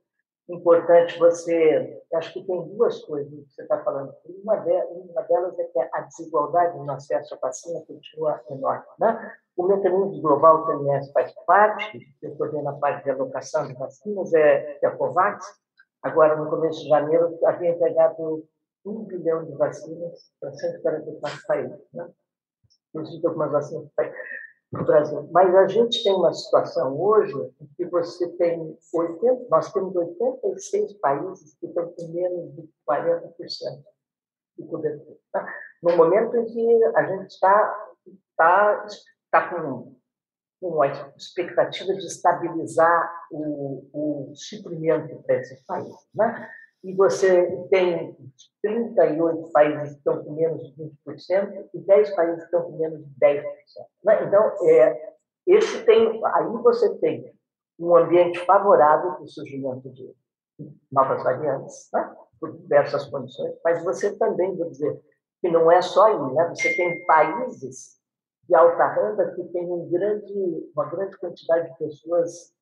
importante. Você, acho que tem duas coisas que você está falando. Uma, delas é que a desigualdade no acesso à vacina continua enorme. Né? O mecanismo global que o OMS faz parte, eu vendo a parte de alocação de vacinas, é, é a COVAX. Agora, no começo de janeiro, havia entregado um bilhão de vacinas para 144 países, né? inclusive algumas vacinas para o Brasil. Mas a gente tem uma situação hoje em que você tem 80, nós temos 86 países que estão com menos de 40% de cobertura. Tá? no momento em que a gente está tá, tá com, com a expectativa de estabilizar o, o suprimento para esses países. Né? E você tem 38 países que estão com menos de 20% e 10 países que estão com menos de 10%. Né? Então, é, esse tem, aí você tem um ambiente favorável para o surgimento de novas variantes, né? por diversas condições, mas você também, vou dizer, que não é só aí, né? Você tem países de alta renda que têm um grande, uma grande quantidade de pessoas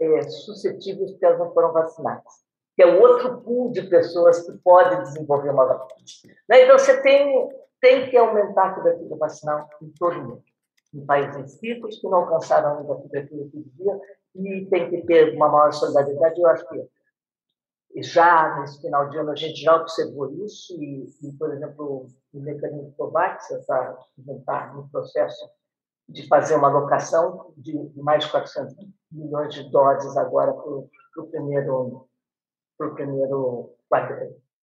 é, suscetíveis porque elas não foram vacinadas, que é outro pool de pessoas que podem desenvolver uma vacina. Né? Então, você tem, tem que aumentar a cobertura vacinal em todo mundo. Em países ricos que não alcançaram ainda a cobertura que devia, e tem que ter uma maior solidariedade. Eu acho que já nesse final de ano a gente já observou isso e, e por exemplo, o mecanismo COVAX está no processo de fazer uma alocação de mais de 400 milhões de doses agora para o primeiro, pro primeiro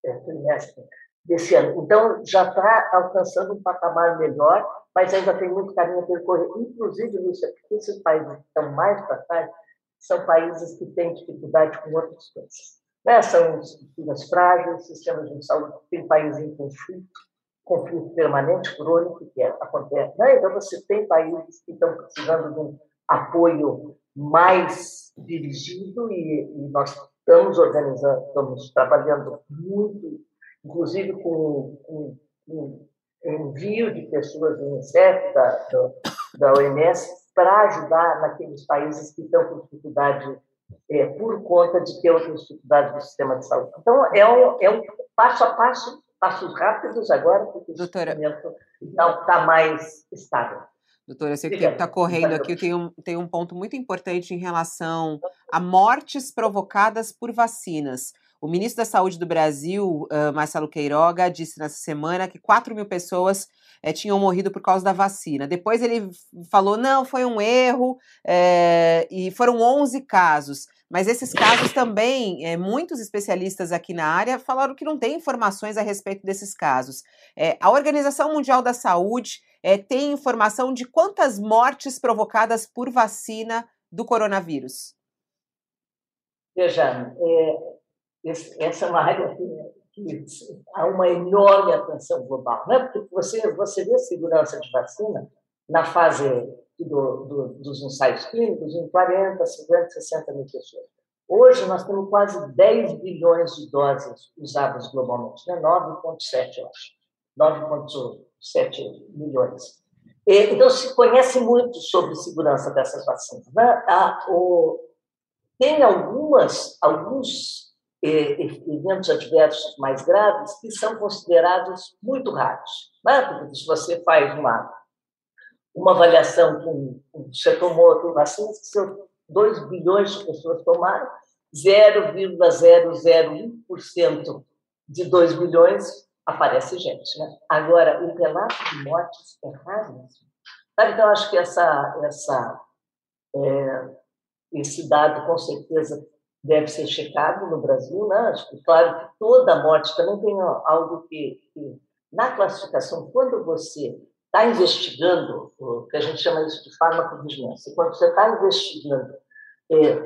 é, trimestre desse ano. Então, já está alcançando um patamar melhor, mas ainda tem muito caminho a percorrer. Inclusive, Lúcia, porque esses países que estão mais para trás são países que têm dificuldade com outras coisas. Né? São estruturas frágeis, sistemas de saúde, tem países em conflito, conflito permanente, crônico, que é, acontece. Né? Então, você tem países que estão precisando de um apoio mais dirigido e, e nós estamos organizando, estamos trabalhando muito, inclusive com, com, com envio de pessoas do Unicef, da, da OMS, para ajudar naqueles países que estão com dificuldade é, por conta de ter outras dificuldades do sistema de saúde. Então, é um, é um passo a passo, passos rápidos agora, porque Doutora, o não está mais estável. Doutora, eu sei que está correndo aqui, tem um, tem um ponto muito importante em relação a mortes provocadas por vacinas. O ministro da Saúde do Brasil, Marcelo Queiroga, disse nessa semana que 4 mil pessoas é, tinham morrido por causa da vacina. Depois ele falou, não, foi um erro, é, e foram 11 casos. Mas esses casos também, é, muitos especialistas aqui na área falaram que não tem informações a respeito desses casos. a Organização Mundial da Saúde tem informação de quantas mortes provocadas por vacina do coronavírus? Veja, essa é uma área que há uma enorme atenção global, né? Porque você você vê segurança de vacina na fase do, do, dos ensaios clínicos em 40, 50, 60 mil pessoas. Hoje nós temos quase 10 bilhões de doses usadas globalmente, né? 9,7, eu acho. 9,7 milhões. Então se conhece muito sobre segurança dessas vacinas. Né? Tem algumas, alguns eventos adversos mais graves que são considerados muito raros. Né? Porque se você faz uma, uma avaliação com, você tomou vacinas que são 2 bilhões de pessoas tomaram, 0,001% de 2 bilhões aparece gente. Né? Agora, o relato de mortes é raro. Então, acho que essa, essa, é, esse dado, com certeza, deve ser checado no Brasil, né? Claro que toda morte também tem algo que, que na classificação, quando você está investigando, o que a gente chama isso de farmacovigilância, quando você está investigando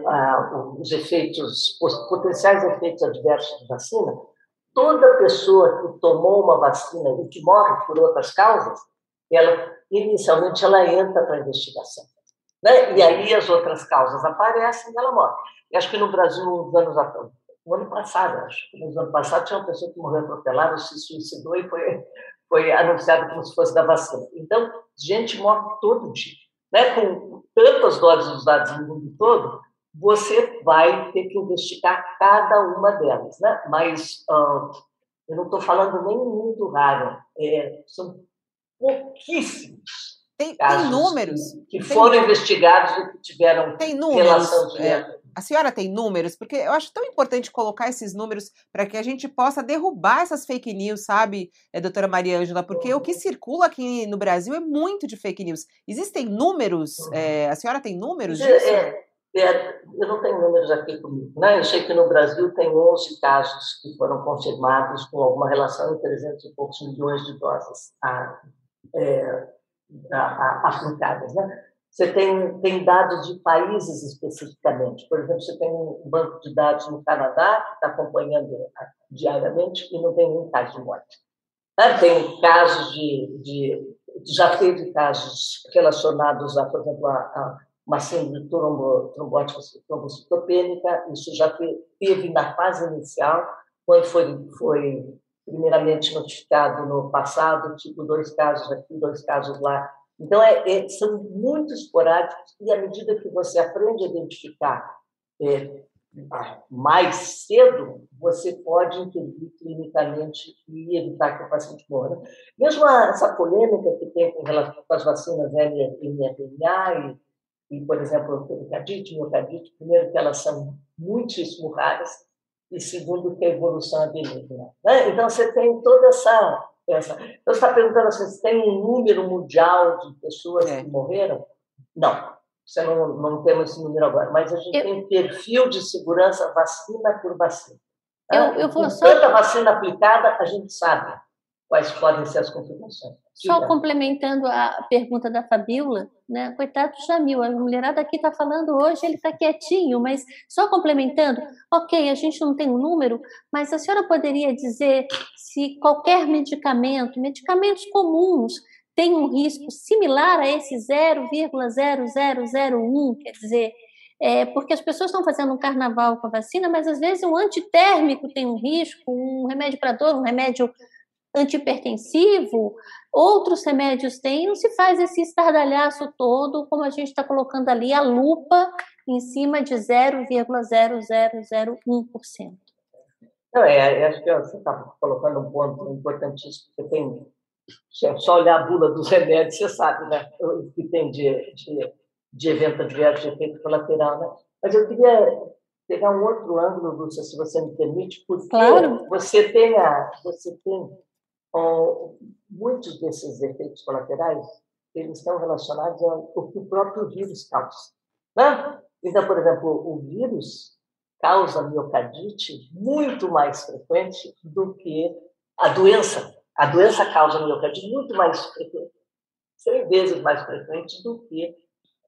a, os efeitos, os potenciais efeitos adversos de vacina, toda pessoa que tomou uma vacina e que morre por outras causas, ela inicialmente ela entra para a investigação. Né? E aí as outras causas aparecem e ela morre. E acho que no Brasil, nos anos atrás, no ano passado, acho no ano passado tinha uma pessoa que morreu atropelada, se suicidou e foi, foi anunciado como se fosse da vacina. Então, gente morre todo dia. Né? Com tantas doses usadas no mundo todo, você vai ter que investigar cada uma delas. Né? Mas uh, eu não estou falando nem muito raro, é, são pouquíssimos tem, tem números. Que, que tem foram investigados e que tiveram tem números, relação direta. É, a senhora tem números? Porque eu acho tão importante colocar esses números para que a gente possa derrubar essas fake news, sabe, é, doutora Maria Ângela? Porque o que uhum. circula aqui no Brasil é muito de fake news. Existem números? É, a senhora tem números disso? É, É, eu não tenho números aqui comigo. Né? Eu sei que no Brasil tem 11 casos que foram confirmados com alguma relação em 300 e poucos milhões de doses a, é, a, a, aplicadas. Né? Você tem, tem dados de países especificamente. Por exemplo, você tem um banco de dados no Canadá que está acompanhando diariamente e não tem nenhum caso de morte. Né? Tem casos de, de. Já teve casos relacionados a, por exemplo, a, a uma síndrome trombo, trombótica trombocitopênica. Isso já teve na fase inicial, quando foi, foi primeiramente notificado no passado, tipo dois casos aqui, dois casos lá então, é, é, são muito esporádicos e à medida que você aprende a identificar é, mais cedo, você pode intervir clinicamente e evitar que o paciente morra. Mesmo essa polêmica que tem com relação às vacinas mRNA e, e, por exemplo, pericardite, miocardite, primeiro que elas são muitíssimo raras e segundo que a evolução é benigna. Né? Então, você tem toda essa essa. Então, você está perguntando assim, se tem um número mundial de pessoas é. que morreram? Não, você não, não temos esse número agora, mas a gente eu... tem perfil de segurança vacina por vacina. Eu, tá? eu vou só... Tanta vacina aplicada, a gente sabe quais podem ser as complicações. Só complementando a pergunta da Fabiola, né? Coitado do Jamil, a mulherada aqui está falando hoje, ele está quietinho, mas só complementando, ok, a gente não tem um número, mas a senhora poderia dizer se qualquer medicamento, medicamentos comuns, tem um risco similar a esse 0,0001, quer dizer, é, porque as pessoas estão fazendo um carnaval com a vacina, mas às vezes um antitérmico tem um risco, um remédio para dor, um remédio antipertensivo, outros remédios têm, não se faz esse estardalhaço todo, como a gente está colocando ali a lupa em cima de 0,0001%. Não, é, acho que você está colocando um ponto importantíssimo, porque tem, se é só olhar a bula dos remédios, você sabe, né, o que tem de, de, de evento adverso, de efeito colateral, né? Mas eu queria pegar um outro ângulo, Lúcia, se você me permite, porque claro. você tem, a, você tem muitos desses efeitos colaterais eles estão relacionados ao que o próprio vírus causa. Né? Então, por exemplo, o vírus causa miocardite muito mais frequente do que a doença. A doença causa miocardite muito mais frequente, 100 vezes mais frequente do que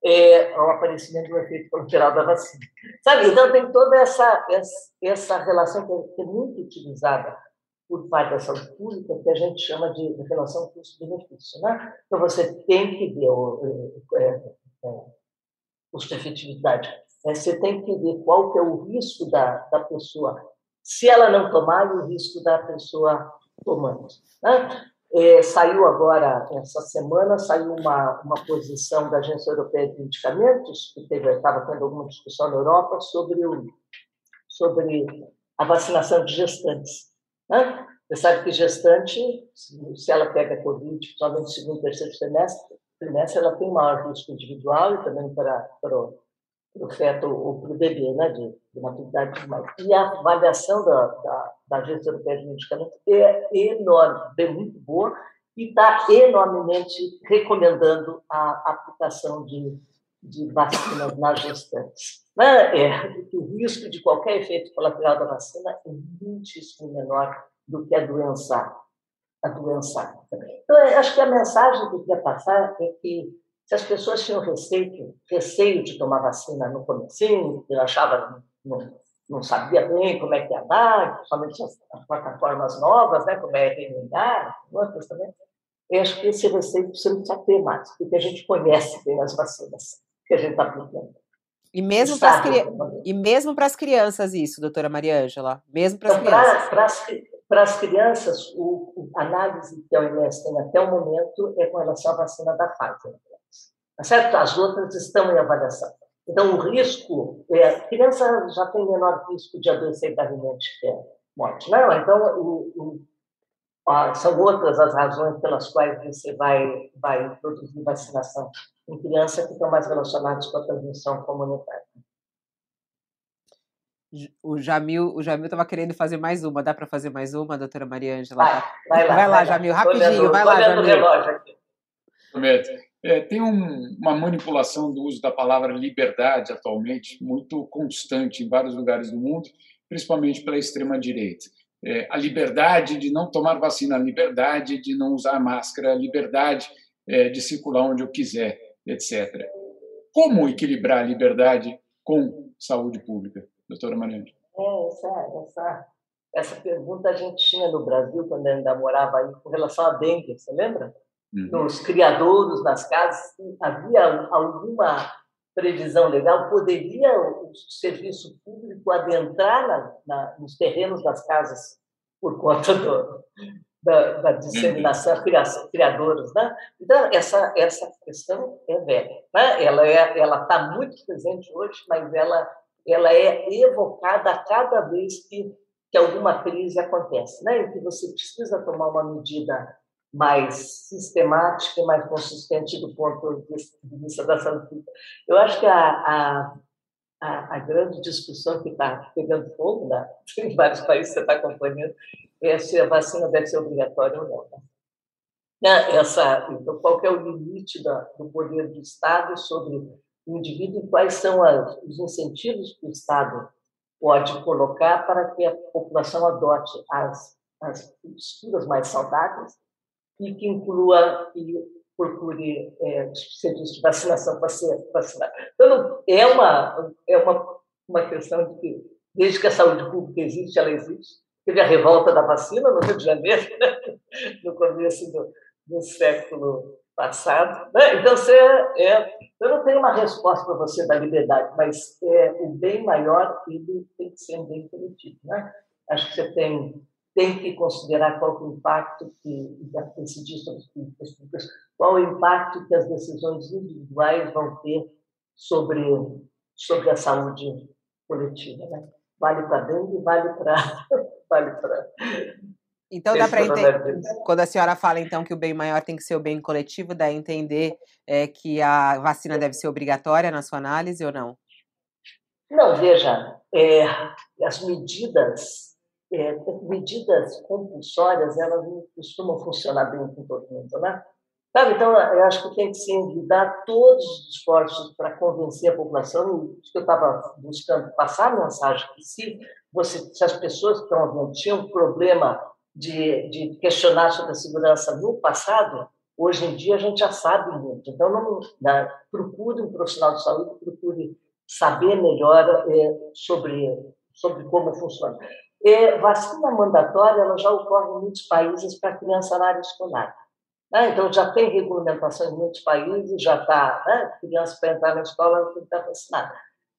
é, o aparecimento do efeito colateral da vacina. Sabe? Então, tem toda essa, essa, essa relação que é, é muito utilizada por parte da saúde pública que a gente chama de relação custo-benefício. Né? Então, você tem que ver o é, é, é, custo-efetividade. Né? Você tem que ver qual que é o risco da, da pessoa, se ela não tomar, o risco da pessoa tomando. Né? É, saiu agora, essa semana, saiu uma, uma posição da Agência Europeia de Medicamentos, que estava tendo alguma discussão na Europa sobre, o, sobre a vacinação de gestantes. Né? Você sabe que gestante, se ela pega Covid, principalmente no segundo terceiro trimestre, trimestre, ela tem maior risco individual e também para, para, o, para o feto ou para o bebê, né, de, de maturidade demais. E a avaliação da, da, da Agência Europeia de Medicamentos é enorme, é muito boa, e está enormemente recomendando a aplicação de, de vacinas nas gestantes. Né? É, o risco de qualquer efeito colateral da vacina é muitíssimo menor do que a doença. A doença. Então, acho que a mensagem que eu queria passar é que se as pessoas tinham receio, receio de tomar vacina no começo, eu achava, não, não sabia bem como é que ia dar, principalmente as, as plataformas novas, né, como é RNA, outras também, eu acho que esse receio você não precisa ter mais, porque a gente conhece bem as vacinas que a gente está aplicando. E mesmo para as cri... e mesmo para as crianças isso, doutora Maria Ângela, mesmo para as então, crianças. Para as crianças, o, a análise que a OMS tem até o momento é com relação à vacina da Pfizer. Tá certo? As outras estão em avaliação. Então, o risco, é, a criança já tem menor risco de adoecer gravemente que é morte. Não, então, o, o, a, são outras as razões pelas quais você vai, vai produzir vacinação em criança que estão mais relacionados com a transmissão comunitária. O Jamil o Jamil estava querendo fazer mais uma. Dá para fazer mais uma, doutora Maria Ângela? Vai, vai lá, vai lá, Jamil, rapidinho, vai lá, Jamil. Prometo. É, tem um, uma manipulação do uso da palavra liberdade atualmente muito constante em vários lugares do mundo, principalmente pela extrema direita. É, a liberdade de não tomar vacina, a liberdade de não usar máscara, a liberdade é, de circular onde eu quiser, etc. Como equilibrar a liberdade com saúde pública, doutora Mariana? É, essa, essa, essa pergunta a gente tinha no Brasil, quando ainda morava aí, com relação à dengue, você lembra? Uhum. Nos criadouros, nas casas, havia alguma previsão legal? Poderia o serviço público adentrar na, na, nos terrenos das casas por conta do, da, da, disseminação, criação, criadores, né? Então essa essa questão é velha, né? Ela é ela está muito presente hoje, mas ela ela é evocada a cada vez que, que alguma crise acontece, né? Em que você precisa tomar uma medida mais sistemática e mais consistente do ponto de vista da saúde pública. Eu acho que a, a, a, a grande discussão que está pegando fogo né? em vários países, você está acompanhando, é se a vacina deve ser obrigatória ou não. Né? Essa, então, qual é o limite da, do poder do Estado sobre o indivíduo e quais são as, os incentivos que o Estado pode colocar para que a população adote as, as mais saudáveis e que inclua e procure é, serviço de vacinação para ser vacinado. Então, é uma, é uma, uma questão de que, desde que a saúde pública existe, ela existe. Teve a revolta da vacina no Rio de Janeiro, né? no começo do, do século passado. Né? Então, você é, eu não tenho uma resposta para você da liberdade, mas é, o bem maior ele tem que ser bem coletivo. Né? Acho que você tem tem que considerar qual é o impacto que decidir sobre as políticas públicas, qual o impacto que as decisões individuais vão ter sobre sobre a saúde coletiva, né? Vale para dengue, vale para vale para então dá para entender, quando a senhora fala então que o bem maior tem que ser o bem coletivo, dá a entender é, que a vacina deve ser obrigatória na sua análise ou não? Não, veja, é, as medidas é, medidas compulsórias, elas não costumam funcionar bem com todo mundo, né? Sabe? Então, eu acho que tem que se envidar todos os esforços para convencer a população, que eu estava buscando passar a mensagem, que se, você, se as pessoas que estão ouvindo tinham problema de, de questionar sobre a segurança no passado, hoje em dia a gente já sabe muito. Então, não, né, procure um profissional de saúde, procure saber melhor é, sobre, sobre como funciona. E vacina mandatória ela já ocorre em muitos países para criança na área escolar. Né? Então, já tem regulamentação em muitos países, já está, né? criança para entrar na escola tem que estar vacinada.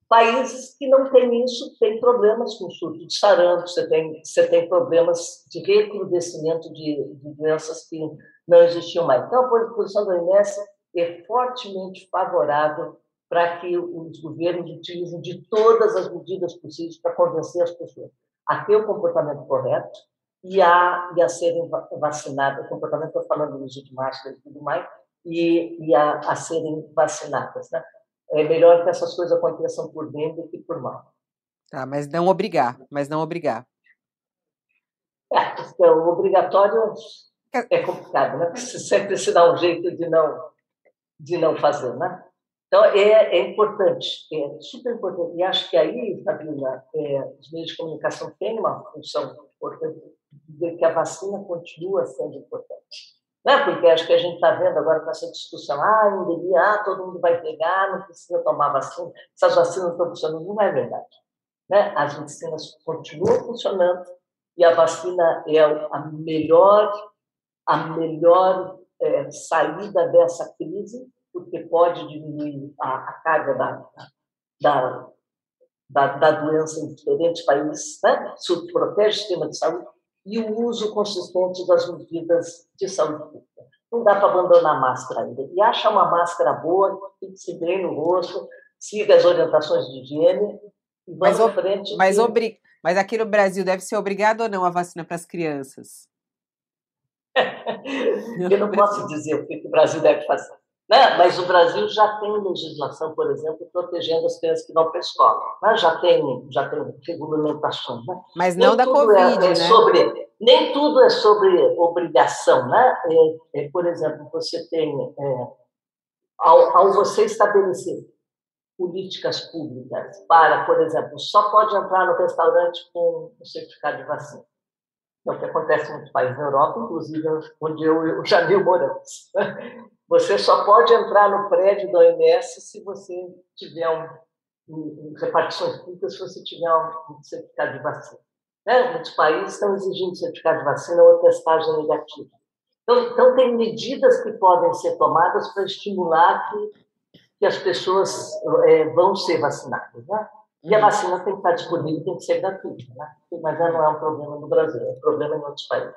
Países que não têm isso têm problemas com surto de sarampo, você tem, você tem problemas de recrudescimento de, de doenças que não existiam mais. Então, a posição da OMS é fortemente favorável para que os governos utilizem de todas as medidas possíveis para convencer as pessoas a ter o comportamento correto e a, e a serem vacinadas. O comportamento, estou falando do uso de máscara e tudo mais, e, e a, a serem vacinadas. Né? É melhor que essas coisas aconteçam por bem do que por mal. Tá, mas não obrigar, mas não obrigar. É, o obrigatório é complicado, né? Sempre se dá um jeito de não, de não fazer, né? Então, é, é importante, é super importante. E acho que aí, Fabiola, é, os meios de comunicação têm uma função importante de que a vacina continua sendo importante. Né? Porque acho que a gente está vendo agora com essa discussão, ah, endemia, ah, todo mundo vai pegar, não precisa tomar vacina, essas vacinas estão funcionando. Não é verdade. Né? As vacinas continuam funcionando e a vacina é a melhor, a melhor é, saída dessa crise porque pode diminuir a, a carga da, da, da, da, doença em diferentes países, né? Isso protege o sistema de saúde e o uso consistente das medidas de saúde pública. Não dá para abandonar a máscara ainda. E acha uma máscara boa, que se bem no rosto, siga as orientações de higiene e vamos mas, frente. Mas, que... obri... mas aqui no Brasil deve ser obrigado ou não a vacina para as crianças? Eu não posso dizer o que o Brasil deve fazer. Né? Mas o Brasil já tem legislação, por exemplo, protegendo as crianças que vão para a escola. Né? Já tem, já tem regulamentações. Né? Mas não nem da Covid, é, é né? Sobre, nem tudo é sobre obrigação. Né? É, é, por exemplo, você tem é, ao, ao você estabelecer políticas públicas para, por exemplo, só pode entrar no restaurante com o certificado de vacina. É o que acontece em muitos países da Europa, inclusive onde eu e o Jamil moramos. Você só pode entrar no prédio da OMS se você tiver um, em repartições públicas, se você tiver um certificado de vacina. Né? Muitos países estão exigindo certificado de vacina ou testagem negativa. Então, então, tem medidas que podem ser tomadas para estimular que que as pessoas é, vão ser vacinadas, né? E a uhum. vacina tem que estar disponível, tem que ser gratuita, né? Mas não é um problema no Brasil, é um problema em outros países.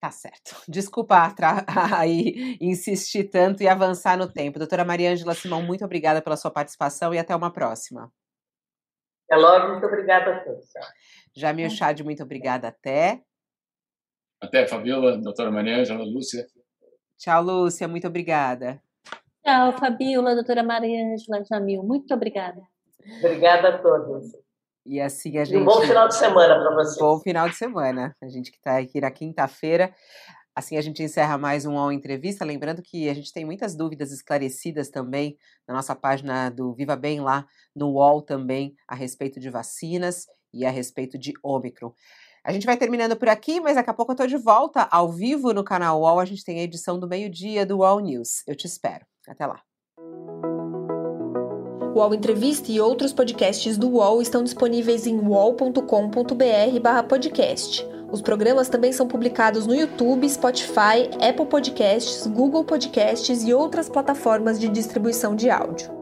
Tá certo. Desculpa aí insistir tanto e avançar no tempo. Doutora Maria Ângela Simão, muito obrigada pela sua participação e até uma próxima. Até logo, muito obrigada a todos. Jamil Chad, muito obrigada. Até. Até, Fabiola, doutora Maria Ângela, Lúcia. Tchau, Lúcia, muito obrigada. Tchau, Fabiola, doutora Maria Ângela Jamil. Muito obrigada. Obrigada a todos. E assim a gente. E um bom final de semana para vocês. Bom final de semana. A gente que está aqui na quinta-feira. Assim a gente encerra mais um UOL Entrevista. Lembrando que a gente tem muitas dúvidas esclarecidas também na nossa página do Viva Bem lá no UOL também a respeito de vacinas e a respeito de Ômicron. A gente vai terminando por aqui, mas daqui a pouco eu estou de volta ao vivo no canal UOL. A gente tem a edição do meio-dia do UOL News. Eu te espero. Até lá. O UOL Entrevista e outros podcasts do UOL estão disponíveis em uol.com.br/podcast. Os programas também são publicados no YouTube, Spotify, Apple Podcasts, Google Podcasts e outras plataformas de distribuição de áudio.